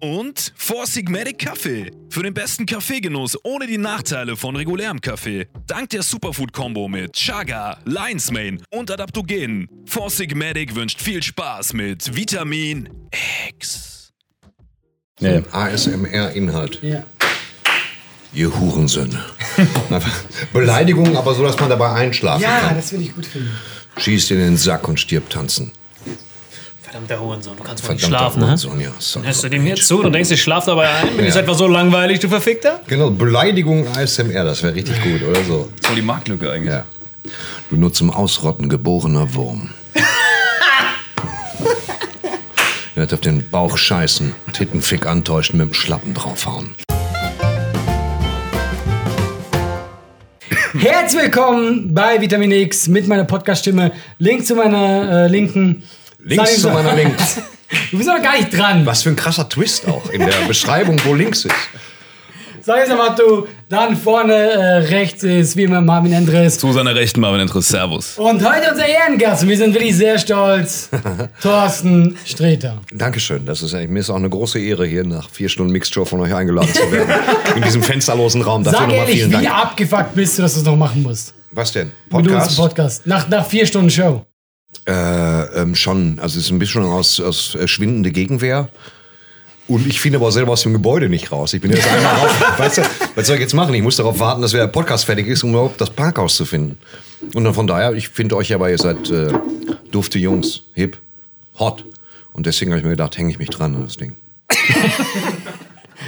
und Four Sigmatic Kaffee. Für den besten Kaffeegenuss ohne die Nachteile von regulärem Kaffee. Dank der Superfood-Kombo mit Chaga, Lion's Mane und Adaptogenen. Four Sigmatic wünscht viel Spaß mit Vitamin X. Ja. ASMR-Inhalt. Ja. Ihr Hurensöhne. Beleidigung, aber so, dass man dabei einschlafen Ja, kann. das würde ich gut finden. Schießt in den Sack und stirbt tanzen. Verdammter Hurensohn, du kannst mal nicht schlafen, ne? Hurensohn, ja. Son Hörst du dem hier zu und denkst, ich schlaf dabei ein? Bin ich Ja. etwa so langweilig, du Verfickter? Genau, Beleidigung ASMR, das wäre richtig gut, oder so. Voll die Marktlücke eigentlich. Ja. Du nur zum Ausrotten geborener Wurm. Er wird auf den Bauch scheißen, Tittenfick antäuschen, mit dem Schlappen draufhauen. Herzlich willkommen bei Vitamin X mit meiner Podcast-Stimme. Link zu meiner äh, linken. Links zu meiner Linken. Du bist noch gar nicht dran. Was für ein krasser Twist auch in der Beschreibung, wo links ist. Sag jetzt mal, du. Dann vorne äh, rechts ist wie immer Marvin Endres. Zu seiner Rechten Marvin Interess. Servus. Und heute unser Ehrengast. Wir sind wirklich sehr stolz. Thorsten Sträter. Dankeschön. Das ist, mir ist auch eine große Ehre, hier nach vier Stunden Mixshow von euch eingeladen zu werden. In diesem fensterlosen Raum. Dafür Sag ehrlich, vielen wie Dank. abgefuckt bist du, dass du es noch machen musst? Was denn? Mit uns Podcast? im Podcast. Nach, nach vier Stunden Show. Äh, ähm, schon. Also es ist ein bisschen aus, aus äh, schwindende Gegenwehr. Und ich finde aber auch selber aus dem Gebäude nicht raus. Ich bin jetzt einmal raus. Weißt du, was soll ich jetzt machen? Ich muss darauf warten, dass der Podcast fertig ist, um überhaupt das Parkhaus zu finden. Und dann von daher, ich finde euch aber, ihr seid äh, dufte Jungs, hip, hot. Und deswegen habe ich mir gedacht, hänge ich mich dran an das Ding.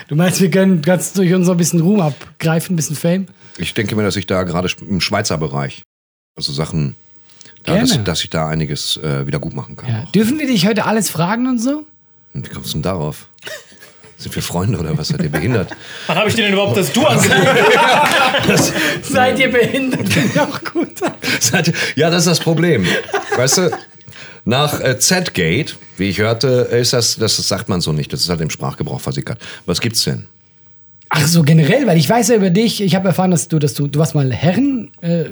Du meinst, wir können ganz durch uns so ein bisschen Ruhm abgreifen, ein bisschen Fame? Ich denke mir, dass ich da gerade im Schweizer Bereich, also Sachen, Gerne. dass, dass ich da einiges äh, wieder gut machen kann. Ja. Dürfen wir dich heute alles fragen und so? Und wie kommst du denn darauf? Sind wir Freunde oder was? Seid ihr behindert? Wann habe ich dir denn überhaupt das Du angeboten? Seid ihr behindert? Finde ich auch gut. Seid- ja, das ist das Problem. Weißt du, nach äh, Z-Gate, wie ich hörte, ist das, das sagt man so nicht. Das ist halt im Sprachgebrauch versickert. Was gibt's denn? Ach so, generell, weil ich weiß ja über dich, ich habe erfahren, dass du, dass du, du warst mal Herren, äh,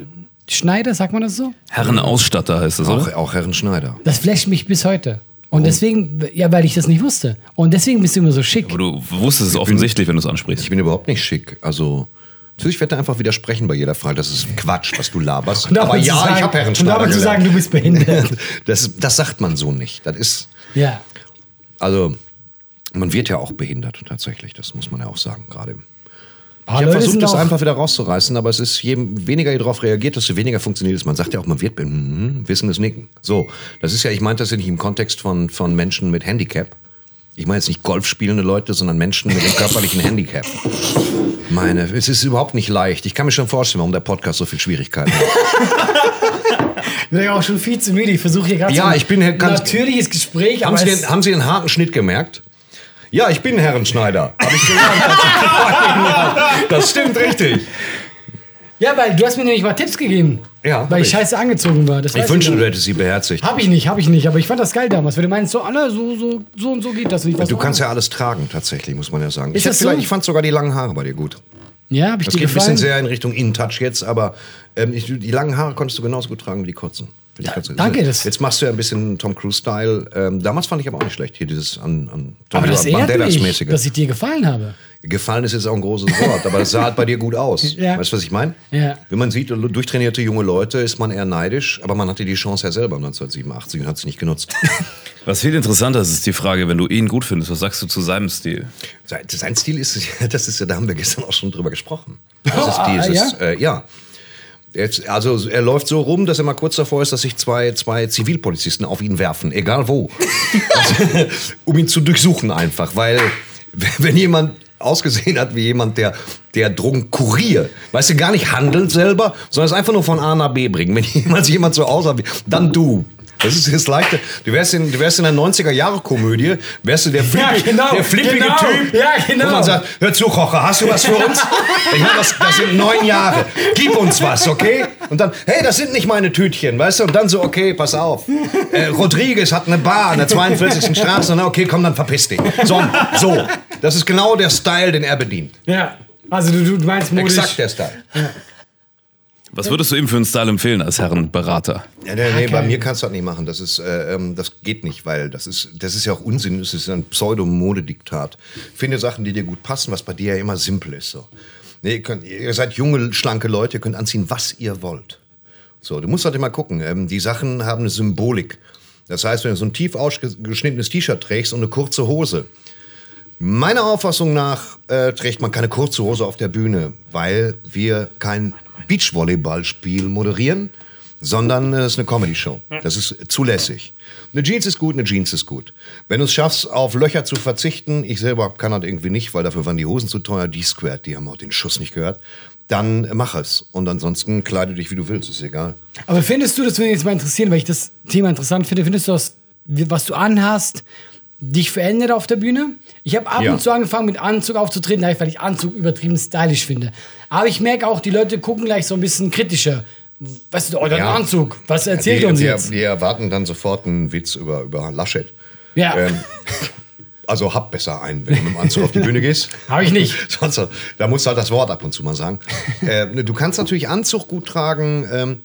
Schneider, sagt man das so? Herrenausstatter heißt das, Auch, auch Herren Schneider. Das flasht mich bis heute. Und deswegen, ja, weil ich das nicht wusste. Und deswegen bist du immer so schick. Aber du wusstest es offensichtlich, wenn du es ansprichst. Ich bin überhaupt nicht schick. Also, natürlich werde ich einfach widersprechen bei jeder Frage. Das ist Quatsch, was du laberst. Aber ja, sagen, ich habe Herren Und Schneider aber zu sagen, du bist behindert. Das, das sagt man so nicht. Das ist, ja. also, man wird ja auch behindert tatsächlich. Das muss man ja auch sagen gerade. Paar Ich habe versucht, das einfach wieder rauszureißen, aber es ist, je weniger ihr darauf reagiert, desto weniger funktioniert es. Man sagt ja auch, man wird mhm, wissendes Nicken. So, das ist ja, ich meinte das ja nicht im Kontext von, von Menschen mit Handicap. Ich meine jetzt nicht Golf spielende Leute, sondern Menschen mit einem körperlichen Handicap. Meine, es ist überhaupt nicht leicht. Ich kann mir schon vorstellen, warum der Podcast so viel Schwierigkeiten hat. Ich bin ja auch schon viel zu müde. Ich versuche hier gerade Ja, so ein ich bin ganz- natürliches Gespräch, haben, Sie den, haben Sie den harten Schnitt gemerkt? Ja, ich bin Herrenschneider. Hab ich das stimmt richtig. ja, weil du hast mir nämlich mal Tipps gegeben. Ja, Weil ich ich. scheiße angezogen war. Das Ich wünschte, du hättest sie beherzigt. Hab ich nicht, hab ich nicht. Aber ich fand das geil damals. Weil du meinst, so, Anna, so, so, so und so geht das. Was Du kannst ja alles tragen, tatsächlich, muss man ja sagen. Ist ich, das so? ich fand sogar die langen Haare bei dir gut. Ja, hab ich Das dir geht ein bisschen gefallen? sehr in Richtung In-Touch jetzt, aber ähm, ich, die langen Haare konntest du genauso gut tragen wie die kurzen. Find ich ganz- danke, das- Jetzt machst du ja ein bisschen Tom Cruise-Style. Ähm, damals fand ich aber auch nicht schlecht, hier dieses an, an aber das ehrt mich, Banderas-mäßige. dass ich dir gefallen habe. Gefallen ist jetzt auch ein großes Wort, aber das sah halt bei dir gut aus. Ja. Weißt du, was ich meine? Ja. Wenn man sieht, durchtrainierte junge Leute, ist man eher neidisch, aber man hatte die Chance ja selber 1987 und hat sie nicht genutzt. Was viel interessanter ist, ist die Frage, wenn du ihn gut findest, was sagst du zu seinem Stil? Sein, Stil ist, das ist ja, da haben wir gestern auch schon drüber gesprochen. Das ist Ah, dieses, ja? Äh, ja. Jetzt, also er läuft so rum, dass er mal kurz davor ist, dass sich zwei, zwei Zivilpolizisten auf ihn werfen, egal wo. also, um ihn zu durchsuchen einfach, weil wenn jemand ausgesehen hat wie jemand, der, der Drogen kurier, weißt du, gar nicht handelt selber, sondern es einfach nur von A nach B bringen. Wenn jemand, jemand so aussah, wie, dann du. Das ist das Leichte. Du wärst in, du wärst in einer 90er-Jahre-Komödie, wärst du der, flippig, genau, der flippige genau. Typ, Ja, genau. wo man sagt, hör zu, Kocher, hast du was für uns? Ich meine, das, das sind neun Jahre. Gib uns was, okay? Und dann, hey, das sind nicht meine Tütchen, weißt du? Und dann so, okay, pass auf. Äh, Rodriguez hat eine Bar an der 42. Straße. Na, okay, komm, dann verpiss dich. So, so. Das ist genau der Style, den er bedient. Ja. Also du, du meinst modisch. Exakt der Style. Was würdest du ihm für einen Style empfehlen als Herrenberater? Ja, nee, nee, bei mir kannst du das nicht machen. Das ist, äh, ähm, das geht nicht, weil das ist, das ist ja auch Unsinn. Das ist ein Pseudo-Modediktat. Finde Sachen, die dir gut passen, was bei dir ja immer simpel ist. So. Nee, ihr, könnt, ihr seid junge, schlanke Leute, ihr könnt anziehen, was ihr wollt. So, du musst halt immer gucken. Ähm, die Sachen haben eine Symbolik. Das heißt, wenn du so ein tief ausgeschnittenes T-Shirt trägst und eine kurze Hose, Meiner Auffassung nach äh, trägt man keine kurze Hose auf der Bühne, weil wir kein Beachvolleyballspiel moderieren sondern äh, es ist eine Comedy-Show. Das ist zulässig. Eine Jeans ist gut, eine Jeans ist gut. Wenn du es schaffst, auf Löcher zu verzichten, ich selber kann das irgendwie nicht, weil dafür waren die Hosen zu teuer, die Squared, die haben auch den Schuss nicht gehört, dann mach es. Und ansonsten kleide dich, wie du willst, ist egal. Aber findest du, das würde mich jetzt mal interessieren, weil ich das Thema interessant finde, findest du, dass, was du anhast, dich verändert auf der Bühne? Ich habe ab Ja. und zu angefangen mit Anzug aufzutreten, weil ich Anzug übertrieben stylisch finde. Aber ich merke auch, die Leute gucken gleich so ein bisschen kritischer. Du, oh, dein Ja. Anzug, was erzählt die, uns die, jetzt? Die erwarten dann sofort einen Witz über, über Laschet. Ja, Ähm, also hab besser einen, wenn du mit dem Anzug auf die Bühne gehst. habe ich nicht. Sonst, da musst du halt das Wort ab und zu mal sagen. äh, du kannst natürlich Anzug gut tragen. Ähm,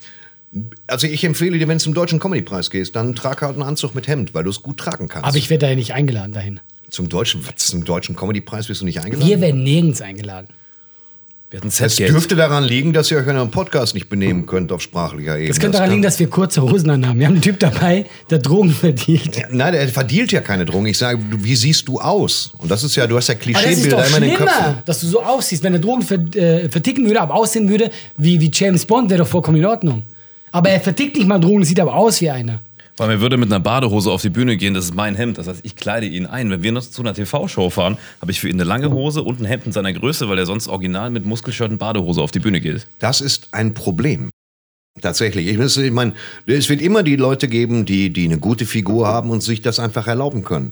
also ich empfehle dir, wenn du zum Deutschen Comedypreis gehst, dann trag halt einen Anzug mit Hemd, weil du es gut tragen kannst. Aber ich werde da ja nicht eingeladen dahin. zum Deutschen, was, zum Deutschen Comedypreis wirst du nicht eingeladen? Wir werden nirgends eingeladen. Wir hatten es dürfte daran liegen, dass ihr euch an einem Podcast nicht benehmen könnt auf sprachlicher Ebene. Das könnte daran liegen, dass wir kurze Hosen anhaben. Wir haben einen Typ dabei, der Drogen verdient. Ja, Nein, der verdielt ja keine Drogen. Ich sage, wie siehst du aus? Und das ist ja, du hast ja Klischeebilder immer in den Köpfen. dass du so aussiehst. Wenn er Drogen äh, verticken würde, aber aussehen würde wie, wie James Bond, wäre doch vollkommen in Ordnung. Aber er vertickt nicht mal Drogen, sieht aber aus wie einer. Weil mir würde mit einer Badehose auf die Bühne gehen, das ist mein Hemd. Das heißt, ich kleide ihn ein. Wenn wir noch zu einer TV-Show fahren, habe ich für ihn eine lange Hose und ein Hemd in seiner Größe, weil er sonst original mit Muskelshirt und Badehose auf die Bühne geht. Das ist ein Problem. Tatsächlich. Ich, meine, es wird immer die Leute geben, die, die eine gute Figur haben und sich das einfach erlauben können.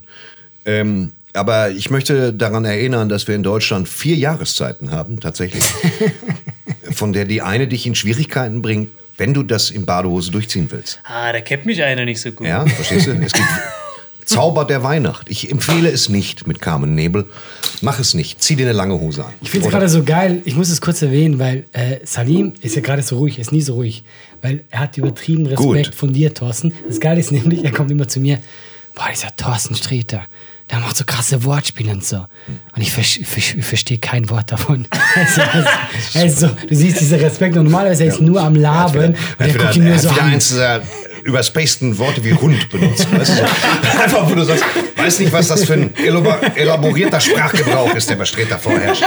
Ähm, aber ich möchte daran erinnern, dass wir in Deutschland vier Jahreszeiten haben, tatsächlich. von der die eine dich in Schwierigkeiten bringt, wenn du das in Badehose durchziehen willst. Ah, da kennt mich einer nicht so gut. Ja, verstehst du? Es gibt Zauber der Weihnacht. Ich empfehle es nicht mit Carmen Nebel. Mach es nicht. Zieh dir eine lange Hose an. Ich finde es gerade so geil, ich muss es kurz erwähnen, weil äh, Salim ist ja gerade so ruhig, er ist nie so ruhig. Weil er hat übertrieben Respekt Gut. von dir, Thorsten. Das Geile ist nämlich, er kommt immer zu mir, boah, dieser Thorsten Sträter, der macht so krasse Wortspiele und so. Und ich, vers ich verstehe kein Wort davon. Also, also, also, du siehst diesen Respekt und normalerweise er ist nur am Labern und er Er hat guckt wieder, ihn nur er so wieder an. eins dieser überspaceden Worte wie Hund benutzt. Weißt du. Einfach, wo du sagst, weiß nicht, was das für ein elabo- elaborierter Sprachgebrauch ist, der bei Streter vorherrscht.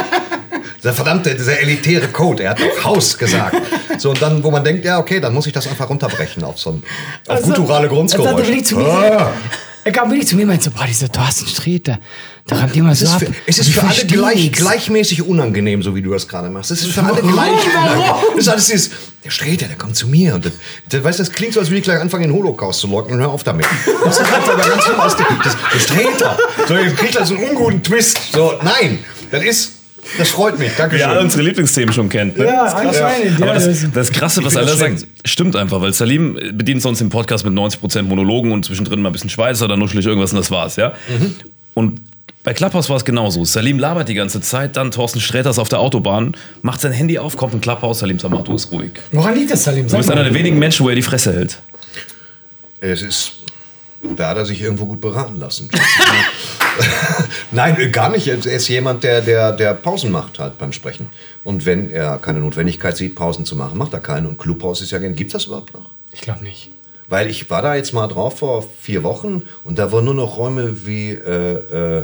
Dieser verdammte, dieser elitäre Code, er hat auch Haus gesagt. So, und dann, wo man denkt, ja, okay, dann muss ich das einfach runterbrechen auf so ein auf Also, gutturale er Grundgeräusche. Ah. Er kam wirklich zu mir und meinte so, boah, dieser Thorsten Sträter, da rammt immer so ab. für, es ist Und für alle gleich, gleichmäßig unangenehm, so wie du das gerade machst. Es ist für alle gleich unangenehm. Das ist alles dieses, der Sträter, der kommt zu mir. Und das, das, weißt, das klingt so, als würde ich gleich anfangen, den Holocaust zu leugnen. Hör auf damit. Das ist aber ganz viel aus dem, das, der Sträter. So, jetzt kriegt er so einen unguten Twist. So, nein, das ist, das freut mich. Danke Wir alle schön. unsere Lieblingsthemen schon kennt. Ne? Ja, anscheinend. Aber Ja, das, das, das Krasse, was Allah das sagt, stimmt einfach, weil Salim bedient sonst den Podcast mit 90% Monologen und zwischendrin mal ein bisschen Schweizer, dann nuschel ich irgendwas und das war's, ja. Und bei Clubhouse war es genauso. Salim labert die ganze Zeit, dann Thorsten Sträters auf der Autobahn, macht sein Handy auf, kommt ein Clubhouse, Salim sagt, mach du ist ruhig. Woran liegt das, Salim? Du bist einer der wenigen Menschen, wo er die Fresse hält. Es ist, da hat er sich irgendwo gut beraten lassen. Nein, gar nicht. Er ist jemand, der, der, der Pausen macht halt beim Sprechen. Und wenn er keine Notwendigkeit sieht, Pausen zu machen, macht er keine. Und Clubhaus ist ja gern. Gibt das überhaupt noch? Ich glaube nicht. Weil ich war da jetzt mal drauf vor vier Wochen und da waren nur noch Räume wie äh, äh,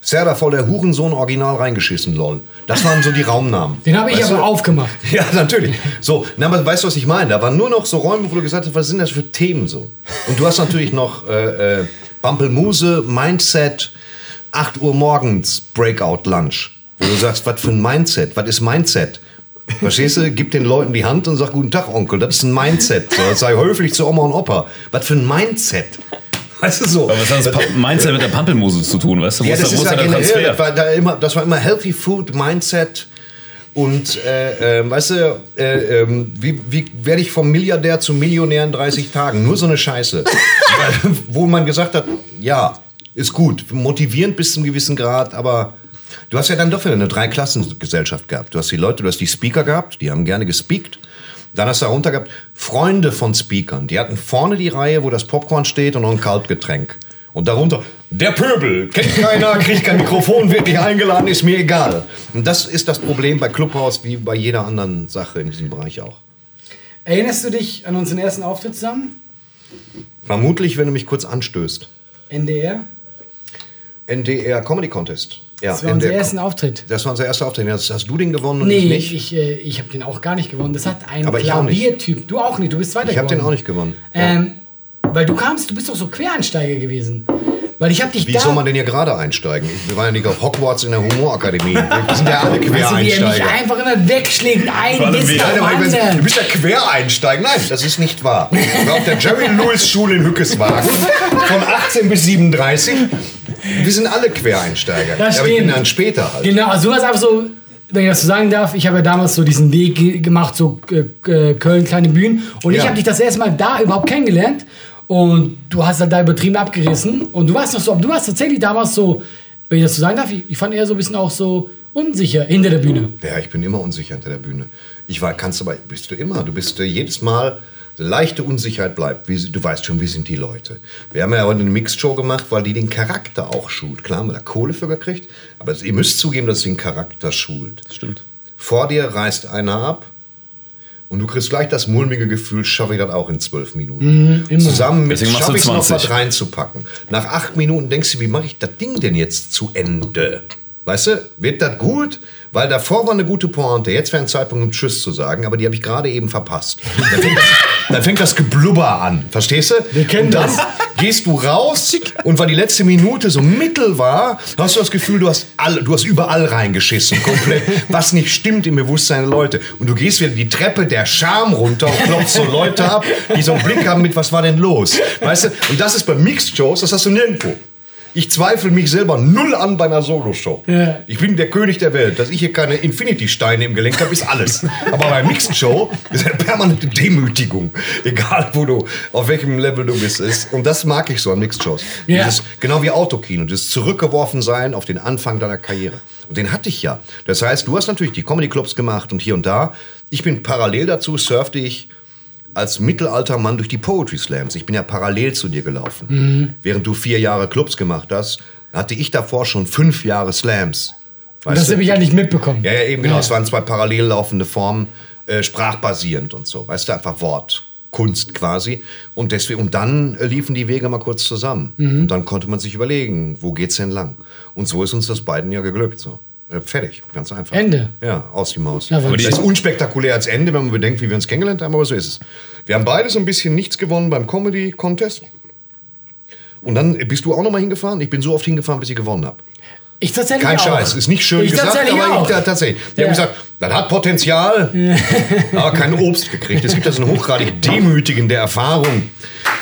Serda voll der Hurensohn original reingeschissen, lol. Das waren so die Raumnamen. Den habe ich Weißt aber du? aufgemacht. Ja, natürlich. So, na, aber weißt du, was ich meine? Da waren nur noch so Räume, wo du gesagt hast, was sind das für Themen so? Und du hast natürlich noch äh, Bampelmuse, Mindset, 8 Uhr morgens, Breakout Lunch. Wo du sagst, was für ein Mindset? Was ist Mindset? Verstehst du? Gib den Leuten die Hand und sag, guten Tag, Onkel. Das ist ein Mindset. So, sei höflich zu Oma und Opa. Was für ein Mindset? Weißt du so? Aber was hat das Mindset mit der Pampelmuse zu tun, weißt du? Wo Ja, ist das da- wo ist ja generell, das war, da immer, das war immer Healthy Food Mindset. Und äh, äh, weißt du, äh, ähm, wie, wie werde ich vom Milliardär zum Millionär in 30 Tagen? Nur so eine Scheiße. Wo man gesagt hat, ja, ist gut, motivierend bis zu einem gewissen Grad, aber du hast ja dann doch wieder eine Dreiklassengesellschaft gehabt. Du hast die Leute, du hast die Speaker gehabt, die haben gerne gespeakt. Dann hast du darunter gehabt Freunde von Speakern. Die hatten vorne die Reihe, wo das Popcorn steht und noch ein Kaltgetränk. Und darunter, der Pöbel, kennt keiner, kriegt kein Mikrofon, wird nicht eingeladen, ist mir egal. Und das ist das Problem bei Clubhouse wie bei jeder anderen Sache in diesem Bereich auch. Erinnerst du dich an unseren ersten Auftritt zusammen? Vermutlich, wenn du mich kurz anstößt. NDR? NDR Comedy Contest. Ja, Das war unser ersten Auftritt. Das war unser erster Auftritt. Hast, hast du den gewonnen und ich Nee, nicht? ich, äh, ich habe den auch gar nicht gewonnen. Das hat ein ich. Klaviertyp. Du auch nicht, du bist Zweiter Ich habe den auch nicht gewonnen. Ähm, weil du kamst, du bist doch so Quereinsteiger gewesen. Weil ich habe dich Wie da... soll man denn hier gerade einsteigen? Wir waren ja nicht auf Hogwarts in der Humorakademie. Wir sind ja alle Weißt du, wie er mich Quereinsteiger. einfach immer wegschlägt, ein ich weiß, du bist ja Quereinsteiger. Nein, das ist nicht wahr. Ich war auf der Jerry Lewis Schule in Hückeswagen von 18 bis 37. Wir sind alle Quereinsteiger. Das aber ich bin dann später halt. Genau, also du hast einfach so, wenn ich das so sagen darf, ich habe ja damals so diesen Weg ge- gemacht, so äh, Köln, kleine Bühnen. Und ich Ja. habe dich das erste Mal da überhaupt kennengelernt. Und du hast halt da übertrieben abgerissen. Und du warst noch so, du warst tatsächlich damals so, wenn ich das so sagen darf, ich, ich fand eher so ein bisschen auch so unsicher hinter der Bühne. Ja, ich bin immer unsicher hinter der Bühne. Ich war, kannst aber, bist du immer. Du bist äh, jedes Mal, leichte Unsicherheit bleibt. Wie, du weißt schon, wie sind die Leute. Wir haben ja heute eine Mixed-Show gemacht, weil die den Charakter auch schult. Klar haben wir da Kohle für gekriegt, aber ihr müsst zugeben, dass sie den Charakter schult. Stimmt. Vor dir reißt einer ab und du kriegst gleich das mulmige Gefühl, schaffe ich das auch in zwölf Minuten. Zusammen mit Deswegen machst du schaffe ich noch 20. was reinzupacken. Nach acht Minuten denkst du, wie mache ich das Ding denn jetzt zu Ende? Weißt du, wird das gut? Weil davor war eine gute Pointe. Jetzt wäre ein Zeitpunkt, um Tschüss zu sagen, aber die habe ich gerade eben verpasst. Dann fängt, das, dann fängt das Geblubber an. Verstehst du? Wir kennen und dann das. gehst du raus und weil die letzte Minute so mittel war, hast du das Gefühl, du hast, all, du hast überall reingeschissen, komplett, was nicht stimmt im Bewusstsein der Leute. Und du gehst wieder die Treppe der Scham runter und klopfst so Leute ab, die so einen Blick haben mit, was war denn los? Weißt du? Und das ist bei Mixed-Shows, das hast du nirgendwo. Ich zweifle mich selber null an bei einer Solo-Show. Ja. Ich bin der König der Welt. Dass ich hier keine Infinity-Steine im Gelenk habe, ist alles. Aber bei Mixed-Show ist eine permanente Demütigung. Egal, wo du, auf welchem Level du bist. Ist- Und das mag ich so an Mixed-Shows. Ja. Dieses, genau wie Autokino. Das zurückgeworfen sein auf den Anfang deiner Karriere. Und den hatte ich ja. Das heißt, du hast natürlich die Comedy-Clubs gemacht und hier und da. Ich bin parallel dazu, surfte ich als mittelalter Mann durch die Poetry Slams. Ich bin ja parallel zu dir gelaufen. Mhm. Während du vier Jahre Clubs gemacht hast, hatte ich davor schon fünf Jahre Slams. Und das habe ich ja nicht mitbekommen. Ja, ja, eben genau. Es waren zwei parallel laufende Formen, äh, sprachbasierend und so. Weißt du, einfach Wort. Kunst quasi. Und deswegen, und dann äh, liefen die Wege mal kurz zusammen. Mhm. Und dann konnte man sich überlegen, wo geht's denn lang? Und so ist uns das beiden ja geglückt. So. Äh, fertig, ganz einfach. Ende. Ja, aus die Maus. Ja, aber das die- ist unspektakulär als Ende, wenn man bedenkt, wie wir uns kennengelernt haben, aber so ist es. Wir haben beide so ein bisschen nichts gewonnen beim Comedy Contest. Und dann bist du auch noch mal hingefahren. Ich bin so oft hingefahren, bis ich gewonnen habe. Ich tatsächlich Kein auch. Scheiß, ist nicht schön ich gesagt, tatsächlich aber auch. ich, tatsächlich. Die Ja. haben gesagt, das hat Potenzial, aber kein Obst gekriegt. Es gibt ja so eine hochgradig demütigende Erfahrung,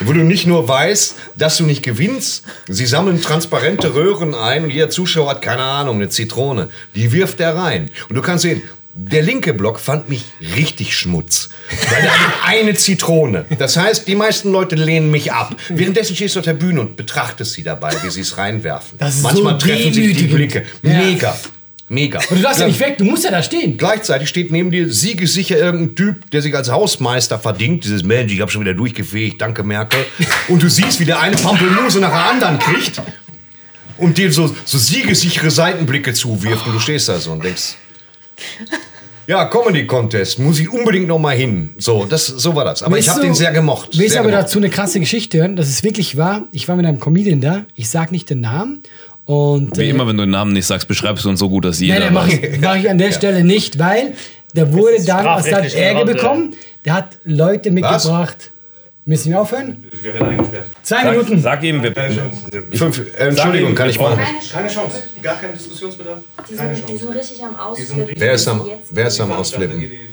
wo du nicht nur weißt, dass du nicht gewinnst. Sie sammeln transparente Röhren ein und jeder Zuschauer hat, keine Ahnung, eine Zitrone. Die wirft er rein. Und du kannst sehen, der linke Block fand mich richtig Schmutz. Weil der hat eine Zitrone. Das heißt, die meisten Leute lehnen mich ab. Währenddessen stehst du auf der Bühne und betrachtest sie dabei, wie sie es reinwerfen. Das ist Manchmal so treffen sich die. Blicke. Mega. Mega. Und du darfst ja nicht weg, du musst ja da stehen. Gleichzeitig steht neben dir siegesicher irgendein Typ, der sich als Hausmeister verdingt. Dieses Mensch, ich habe schon wieder durchgefegt, danke Merkel. Und du siehst, wie der eine Pampelmuse nach der anderen kriegt und dir so, so siegesichere Seitenblicke zuwirft. Und du stehst da so und denkst, ja, Comedy Contest, muss ich unbedingt noch mal hin. So, das, so war das. Aber ich Willst habe du- den sehr gemocht. Willst sehr aber gemocht. dazu eine krasse Geschichte hören? Das ist wirklich wahr. Ich war mit einem Comedian da. Ich sag nicht den Namen. Und, Wie äh, immer, wenn du den Namen nicht sagst, beschreibst du uns so gut, dass jeder Nein, nein, mache ich, mach ich an der Stelle nicht, weil der wurde dann, der hat Ärger bekommen. Der hat Leute mitgebracht. Müssen wir aufhören? Wir werden eingesperrt. Zwei Minuten. Sag ihm, wir, Keine Chance. Fünf, äh, Entschuldigung, kann ich mal. Keine Chance. Gar kein Diskussionsbedarf. Die Keine sind, die Chance. sind richtig am Die Ausflippen. Wer ist am, wer ist am Die Ausflippen? Die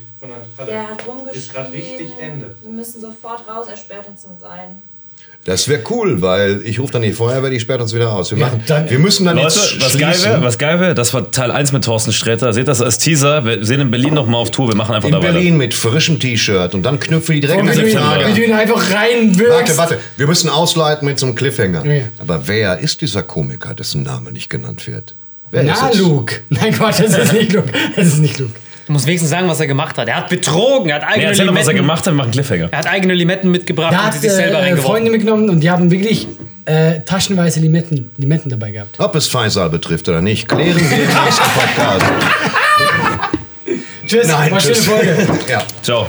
der hat rumgeschrien. Ist gerade richtig Ende. Wir müssen sofort raus, er sperrt uns uns ein. Das wäre cool, weil ich rufe dann die Feuerwehr, die sperrt uns wieder aus. Wir, machen, dann- wir müssen dann Leute, jetzt was geil wäre, was geil wäre, das war Teil 1 mit Thorsten Sträter. Seht das als Teaser. Wir sehen in Berlin noch mal auf Tour. Wir machen einfach In da weiter. Berlin mit frischem T-Shirt und dann knüpfen die direkt Und mit Frage. wenn du ihn einfach reinwirkst. Warte, warte, wir müssen ausleiten mit so einem Cliffhanger. Ja. Aber wer ist dieser Komiker, dessen Name nicht genannt wird? Wer Na? Luke. Nein, Quatsch, das ist nicht Luke. Das ist nicht Luke. Du musst wenigstens sagen, was er gemacht hat. Er hat betrogen, er hat Nee, eigene erzähl doch, was er Limetten. gemacht hat. Wir machen Cliffhanger. Er hat eigene Limetten mitgebracht Da und hat sie sich selber äh, reingeworfen. Freunde mitgenommen und die haben wirklich äh, taschenweise Limetten, Limetten dabei gehabt. Ob es Faisal betrifft oder nicht, klären wir im nächsten Podcast. Tschüss, war eine schöne tschüss. Folge. ja. Ciao.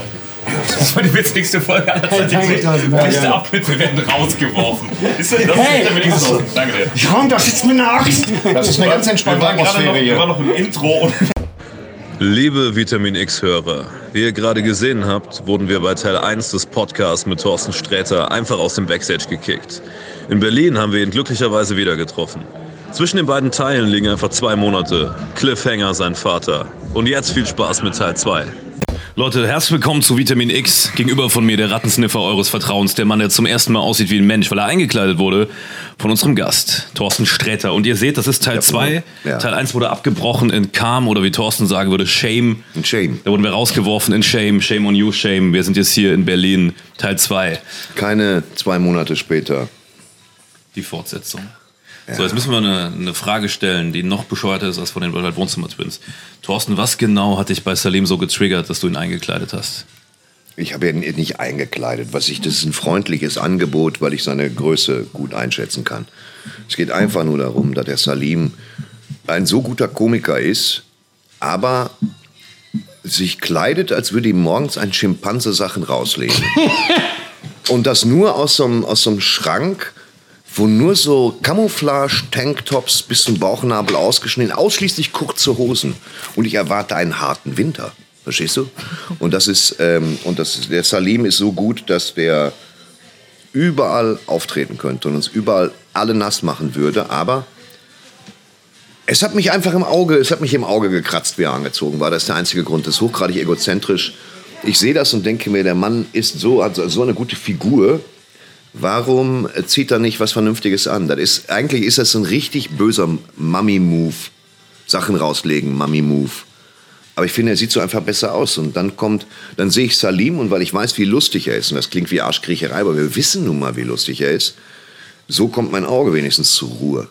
Das war die witzigste Folge aller Zeiten. Thorsten, danke. Wir werden rausgeworfen. Ist das, das Hey! ist der wenigste Danke dir. Ich räum doch jetzt mit einer Axt. Das ist eine ganz entspannte Wir waren gerade noch, Atmosphäre wir hier. waren noch im Intro und Liebe Vitamin X-Hörer, wie ihr gerade gesehen habt, wurden wir bei Teil 1 des Podcasts mit Thorsten Sträter einfach aus dem Backstage gekickt. In Berlin haben wir ihn glücklicherweise wieder getroffen. Zwischen den beiden Teilen liegen einfach zwei Monate. Cliffhanger, sein Vater. Und jetzt viel Spaß mit Teil 2. Leute, herzlich willkommen zu Vitamin X. Gegenüber von mir der Rattensniffer eures Vertrauens, der Mann, der zum ersten Mal aussieht wie ein Mensch, weil er eingekleidet wurde von unserem Gast, Thorsten Sträter. Und ihr seht, das ist Teil 2. Ja. Teil 1 wurde abgebrochen in Calm oder wie Thorsten sagen würde, Shame. Ein Shame. Da wurden wir rausgeworfen in Shame, Shame on you, Shame. Wir sind jetzt hier in Berlin, Teil 2, Keine zwei Monate später. die Fortsetzung. So, jetzt müssen wir eine, eine Frage stellen, die noch bescheuerter ist als von den Worldwide Wohnzimmer Twins. Thorsten, was genau hat dich bei Salim so getriggert, dass du ihn eingekleidet hast? Ich habe ihn nicht eingekleidet. Was ich, das ist ein freundliches Angebot, weil ich seine Größe gut einschätzen kann. Es geht einfach nur darum, dass der Salim ein so guter Komiker ist, aber sich kleidet, als würde ihm morgens ein Schimpanse Sachen rauslegen. Und das nur aus so einem, aus so einem Schrank, wo nur so Camouflage-Tanktops bis zum Bauchnabel ausgeschnitten, ausschließlich kurze Hosen. Und ich erwarte einen harten Winter. Verstehst du? Und das ist, ähm, und das, der Salim ist so gut, dass der überall auftreten könnte und uns überall alle nass machen würde. Aber es hat mich einfach im Auge, es hat mich im Auge gekratzt, wie er angezogen war. Das ist der einzige Grund. Das ist hochgradig egozentrisch. Ich sehe das und denke mir, der Mann ist so, hat so eine gute Figur. Warum zieht er nicht was Vernünftiges an? Das ist, eigentlich ist das ein richtig böser Mummy-Move. Sachen rauslegen, Mummy-Move. Aber ich finde, er sieht so einfach besser aus. Und dann kommt, dann sehe ich Salim und weil ich weiß, wie lustig er ist, und das klingt wie Arschkriecherei, aber wir wissen nun mal, wie lustig er ist, so kommt mein Auge wenigstens zur Ruhe.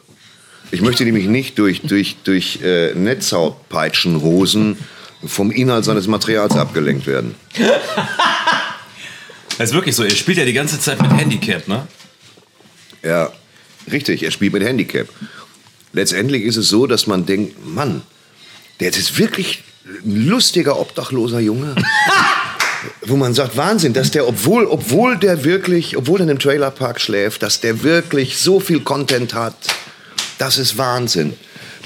Ich möchte nämlich nicht durch, durch, durch äh, Netzhautpeitschenhosen vom Inhalt seines Materials abgelenkt werden. Das ist wirklich so, er spielt ja die ganze Zeit mit Handicap, ne? Ja, richtig, er spielt mit Handicap. Letztendlich ist es so, dass man denkt, Mann, der ist wirklich ein lustiger, obdachloser Junge. Wo man sagt, Wahnsinn, dass der, obwohl, obwohl der wirklich, obwohl er in einem Trailerpark schläft, dass der wirklich so viel Content hat. Das ist Wahnsinn.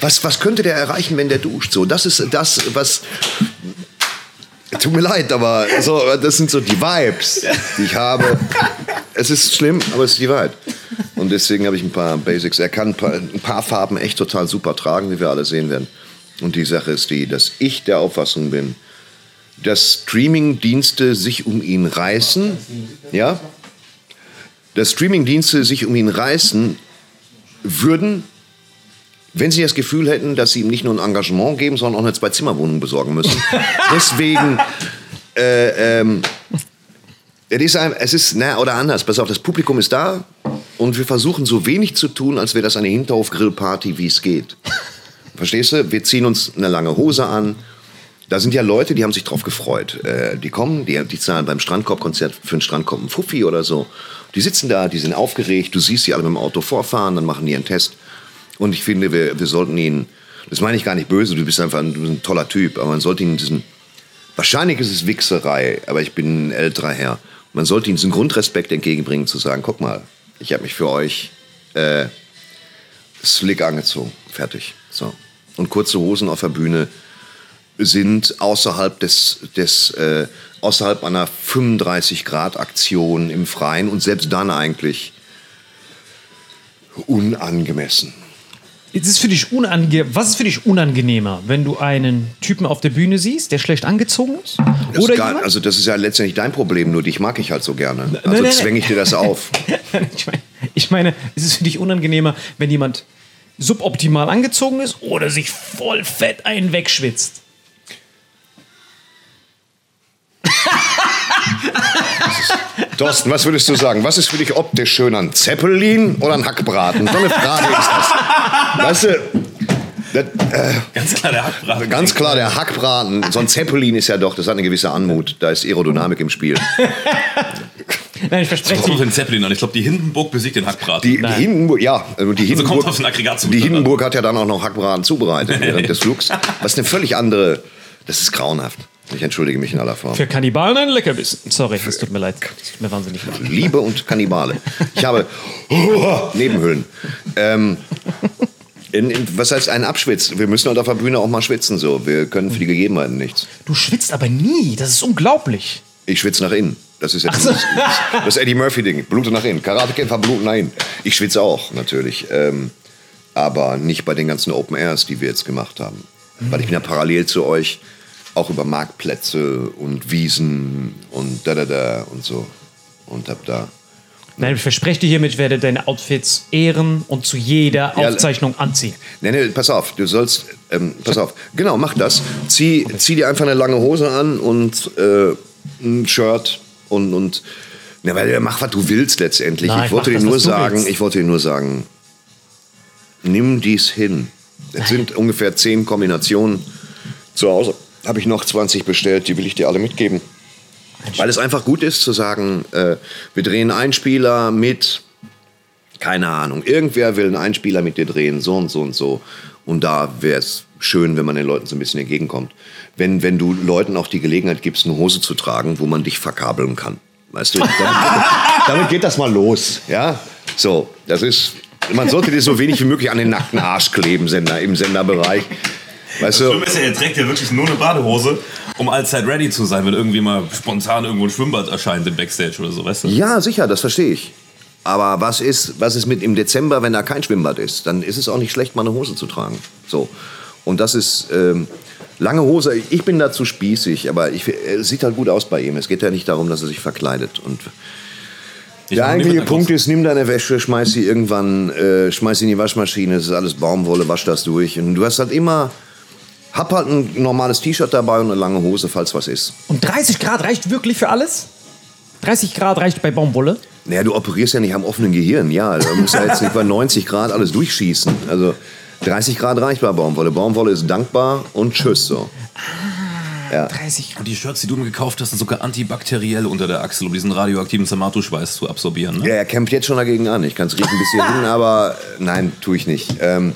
Was, was könnte der erreichen, wenn der duscht? So, das ist das, was. Tut mir leid, aber so, das sind so die Vibes, die ich habe. Es ist schlimm, aber es ist die Wahrheit. Und deswegen habe ich ein paar Basics. Er kann ein paar, ein paar Farben echt total super tragen, wie wir alle sehen werden. Und die Sache ist die, dass ich der Auffassung bin, dass Streaming-Dienste sich um ihn reißen, ja, dass Streaming-Dienste sich um ihn reißen würden, wenn sie das Gefühl hätten, dass sie ihm nicht nur ein Engagement geben, sondern auch eine Zwei-Zimmer-Wohnung besorgen müssen. Deswegen, äh, ähm, es ist, ein, es ist, na, oder anders, pass auf, das Publikum ist da und wir versuchen so wenig zu tun, als wäre das eine Hinterhof-Grillparty, wie es geht. Verstehst du? Wir ziehen uns eine lange Hose an. Da sind ja Leute, die haben sich drauf gefreut. Äh, die kommen, die, die zahlen beim Strandkorb-Konzert für einen Strandkorb einen Fuffi oder so. Die sitzen da, die sind aufgeregt, du siehst sie alle mit dem Auto vorfahren, dann machen die einen Test. Und ich finde, wir, wir sollten ihnen, das meine ich gar nicht böse, du bist einfach ein, bist ein toller Typ, aber man sollte ihnen diesen, wahrscheinlich ist es Wichserei, aber ich bin ein älterer Herr. Man sollte ihnen diesen Grundrespekt entgegenbringen, zu sagen, guck mal, ich habe mich für euch äh, slick angezogen, fertig. So. Und kurze Hosen auf der Bühne sind außerhalb des, des äh, außerhalb einer 35 Grad Aktion im Freien und selbst dann eigentlich unangemessen. Jetzt ist für dich unange Was ist für dich unangenehmer, wenn du einen Typen auf der Bühne siehst, der schlecht angezogen ist? Das Oder ist gar, also das ist ja letztendlich dein Problem, nur dich mag ich halt so gerne. nein, Also nein. zwänge ich dir das auf. ich, meine, ich meine, ist es für dich unangenehmer, wenn jemand suboptimal angezogen ist oder sich voll fett einen wegschwitzt? Thorsten, was würdest du sagen? Was ist für dich optisch schöner, ein Zeppelin oder ein Hackbraten? So eine Frage ist das. Weißt du, das, äh, Ganz klar der Hackbraten. ganz klar, der Hackbraten, so ein Zeppelin ist ja doch, das hat eine gewisse Anmut. Da ist Aerodynamik im Spiel. Nein, ich verspreche Kommt auf dir. den Zeppelin an. Ich glaube, die Hindenburg besiegt den Hackbraten. Die, die Hindenburg, ja, also die also kommt Hindenburg, auf den Aggregatzustand die an. Hindenburg hat ja dann auch noch Hackbraten zubereitet während des Flugs. Was eine völlig andere, das ist grauenhaft. Ich entschuldige mich in aller Form. Für Kannibalen ein Leckerbissen. Sorry, es tut mir leid. Es tut mir wahnsinnig leid. Liebe und Kannibale. Ich habe Nebenhöhlen. Ähm, in, in, was heißt ein Abschwitz? Wir müssen halt auf der Bühne auch mal schwitzen. So. Wir können für die Gegebenheiten nichts. Du schwitzt aber nie. Das ist unglaublich. Ich schwitze nach innen. Das ist jetzt das, das Eddie Murphy-Ding. Blute nach innen. Karatekämpfer bluten nach innen. Ich schwitze auch, natürlich. Ähm, aber nicht bei den ganzen Open Airs, die wir jetzt gemacht haben. Weil ich bin ja parallel zu euch auch über Marktplätze und Wiesen und da da da und so. Und hab da. Nein, ich verspreche dir hiermit, ich werde deine Outfits ehren und zu jeder Aufzeichnung anziehen. Nee, nee, pass auf, du sollst, ähm, pass auf, genau, mach das. Zieh, zieh dir einfach eine lange Hose an und äh, ein Shirt und, und na, weil mach, was du willst letztendlich. Nein, ich wollte dir nur sagen, willst. ich wollte dir nur sagen, nimm dies hin. Es sind ungefähr zehn Kombinationen. Zu Hause habe ich noch 20 bestellt, die will ich dir alle mitgeben. Weil es einfach gut ist zu sagen, äh, wir drehen einen Einspieler mit, keine Ahnung, irgendwer will einen Einspieler mit dir drehen, so und so und so. Und da wäre es schön, wenn man den Leuten so ein bisschen entgegenkommt. Wenn, wenn du Leuten auch die Gelegenheit gibst, eine Hose zu tragen, wo man dich verkabeln kann. Weißt du, damit, damit geht das mal los. Ja, so, das ist, man sollte dir so wenig wie möglich an den nackten Arsch kleben, Sender, im Senderbereich. Weißt du, Schlimm ist ja, er trägt ja wirklich nur eine Badehose, um allzeit ready zu sein, wenn irgendwie mal spontan irgendwo ein Schwimmbad erscheint im Backstage oder so, weißt du? Ja, sicher, das verstehe ich. Aber was ist, was ist mit im Dezember, wenn da kein Schwimmbad ist? Dann ist es auch nicht schlecht, mal eine Hose zu tragen. So. Und das ist ähm, lange Hose. Ich bin dazu spießig, aber ich, es sieht halt gut aus bei ihm. Es geht ja nicht darum, dass er sich verkleidet. Und Ich der eigentliche Punkt ist, nimm deine Wäsche, schmeiß sie irgendwann, äh, schmeiß sie in die Waschmaschine. Es ist alles Baumwolle, wasch das durch. Und du hast halt immer, hab halt ein normales T-Shirt dabei und eine lange Hose, falls was ist. Und 30 Grad reicht wirklich für alles? 30 Grad reicht bei Baumwolle? Naja, du operierst ja nicht am offenen Gehirn. Ja, du musst ja jetzt nicht bei 90 Grad alles durchschießen. Also 30 Grad reicht bei Baumwolle. Baumwolle ist dankbar und tschüss so. Ja. 30 Und die Shirts, die du mir gekauft hast, sind sogar antibakteriell unter der Achsel, um diesen radioaktiven Zermato-Schweiß zu absorbieren. Ne? Ja, er kämpft jetzt schon dagegen an. Ich kann es riechen bis hierhin, aber äh, nein, tue ich nicht. Ähm,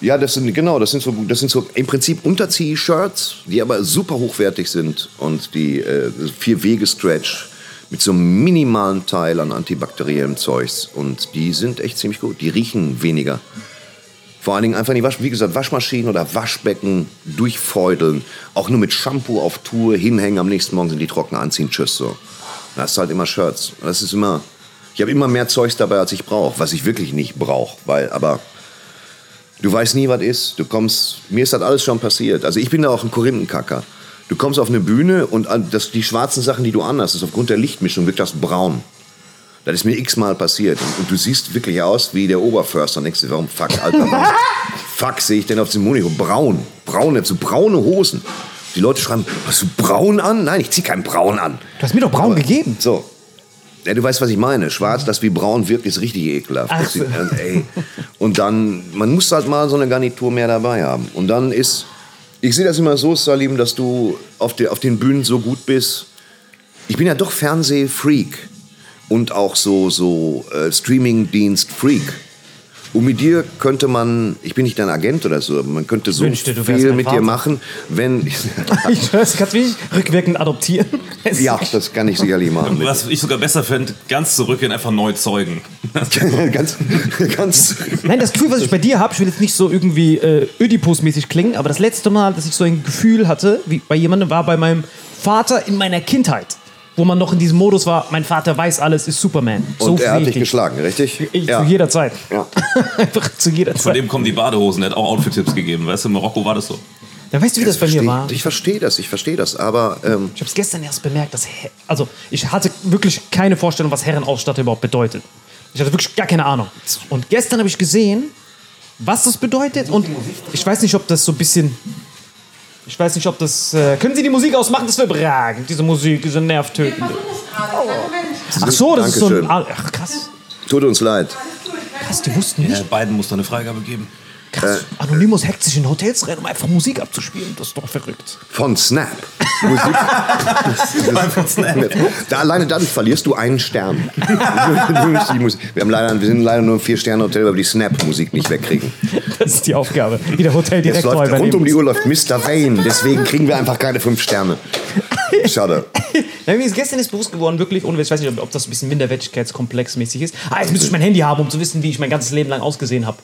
ja, das sind genau, das sind so, das sind so im Prinzip Unterzieh-Shirts, die aber super hochwertig sind und die äh, vier Wege Stretch mit so einem minimalen Teil an antibakteriellem Zeugs und die sind echt ziemlich gut. Die riechen weniger. Vor allen Dingen einfach in die Wasch, wie gesagt, Waschmaschinen oder Waschbecken durchfeudeln. Auch nur mit Shampoo auf Tour hinhängen. Am nächsten Morgen sind die trocken anziehen. Tschüss so. Da hast halt immer Shirts. Das ist immer. Ich habe immer mehr Zeugs dabei, als ich brauche, was ich wirklich nicht brauche, weil. Aber du weißt nie, was ist. Du kommst. Mir ist das alles schon passiert. Also ich bin da auch ein Korinthenkacker. Du kommst auf eine Bühne und das, die schwarzen Sachen, die du anhast, ist aufgrund der Lichtmischung wird das braun. Das ist mir x-mal passiert. Und, und du siehst wirklich aus wie der Oberförster. Und denkst dir, warum fuck, Alter, warum fuck sehe ich denn auf dem Monitor? Braun. Braun, so braune Hosen. Die Leute schreiben, hast du braun an? Nein, ich zieh kein braun an. Du hast mir doch braun gegeben. So. Ja, du weißt, was ich meine. Schwarz, das wie braun wirkt, ist richtig ekelhaft. Ach so. äh, ey. Und dann, man muss halt mal so eine Garnitur mehr dabei haben. Und dann ist, ich sehe das immer so, Salim, dass du auf, der, auf den Bühnen so gut bist. Ich bin ja doch Fernsehfreak und auch so, so äh, Streamingdienst-Freak. Und mit dir könnte man, ich bin nicht dein Agent oder so, aber man könnte so wünschte, viel mit dir Vater. machen, wenn. Ich das kannst du mich rückwirkend adoptieren. ja, das kann ich sicherlich machen. Was ich sogar besser fände, ganz zurückgehen, einfach neu zeugen. ganz, ganz. Nein, das Gefühl, was ich bei dir habe, ich will jetzt nicht so irgendwie äh, Ödipus-mäßig klingen, aber das letzte Mal, dass ich so ein Gefühl hatte, wie bei jemandem, war bei meinem Vater in meiner Kindheit. Wo man noch in diesem Modus war, mein Vater weiß alles, ist Superman. so Und er hat dich geschlagen, richtig? Ich, Zu jeder Zeit. Ja. Einfach zu jeder Von Zeit. dem kommen die Badehosen, der hat auch Outfit-Tipps gegeben. Weißt du, in Marokko war das so. Dann weißt du, wie das bei mir war? Ich verstehe das, ich verstehe das, aber ähm, Ich habe es gestern erst bemerkt, dass Her also ich hatte wirklich keine Vorstellung, was Herrenausstatter überhaupt bedeutet. Ich hatte wirklich gar keine Ahnung. Und gestern habe ich gesehen, was das bedeutet und ich weiß nicht, ob das so ein bisschen ich weiß nicht, ob das äh, können Sie die Musik ausmachen, das wäre überragend. Diese Musik, diese nervtötende. Ach so, das ist so ein ach krass. tut uns leid. Krass, die wussten nicht. Ja, beiden muss da eine Freigabe geben. Krass. Anonymous hackt sich in Hotels rein, um einfach Musik abzuspielen. Das ist doch verrückt. Von Snap. Musik. Da alleine dadurch verlierst du einen Stern. Die wir, haben leider, wir sind leider nur ein Vier-Sterne-Hotel, weil wir die Snap-Musik nicht wegkriegen. Das ist die Aufgabe. Wie der Es Hoteldirektor läuft, rund um die Uhr läuft Mr. Wayne, deswegen kriegen wir einfach keine fünf Sterne. Schade. Ja, mir ist gestern ist bewusst geworden, wirklich, ohne ich weiß nicht, ob, ob das ein bisschen minderwertigkeitskomplexmäßig ist. Ah, jetzt müsste ich mein Handy haben, um zu wissen, wie ich mein ganzes Leben lang ausgesehen habe.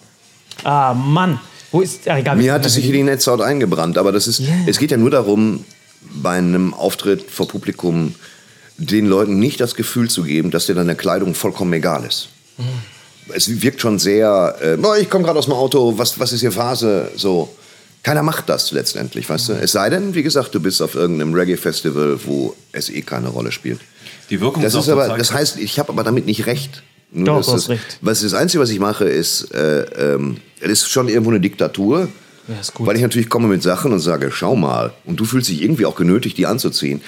Ah, Mann. Wo ist. Ah, egal. Mir hat es sich in die Netzhaut eingebrannt, aber das ist, Yeah. es geht ja nur darum, bei einem Auftritt vor Publikum den Leuten nicht das Gefühl zu geben, dass dir deine Kleidung vollkommen egal ist. Es wirkt schon sehr, äh, "Boah, ich komme gerade aus dem Auto, was, was ist hier Phase? So. Keiner macht das letztendlich, weißt du? Es sei denn, wie gesagt, du bist auf irgendeinem Reggae-Festival, wo es eh keine Rolle spielt. Die Wirkung Das ist ist auch aber, das heißt, ich habe aber damit nicht recht. Doch, das du hast ist- recht. Was das Einzige, was ich mache, ist, äh, ähm, es ist schon irgendwo eine Diktatur. Ja, ist gut. Weil ich natürlich komme mit Sachen und sage, schau mal. Und du fühlst dich irgendwie auch genötigt, die anzuziehen.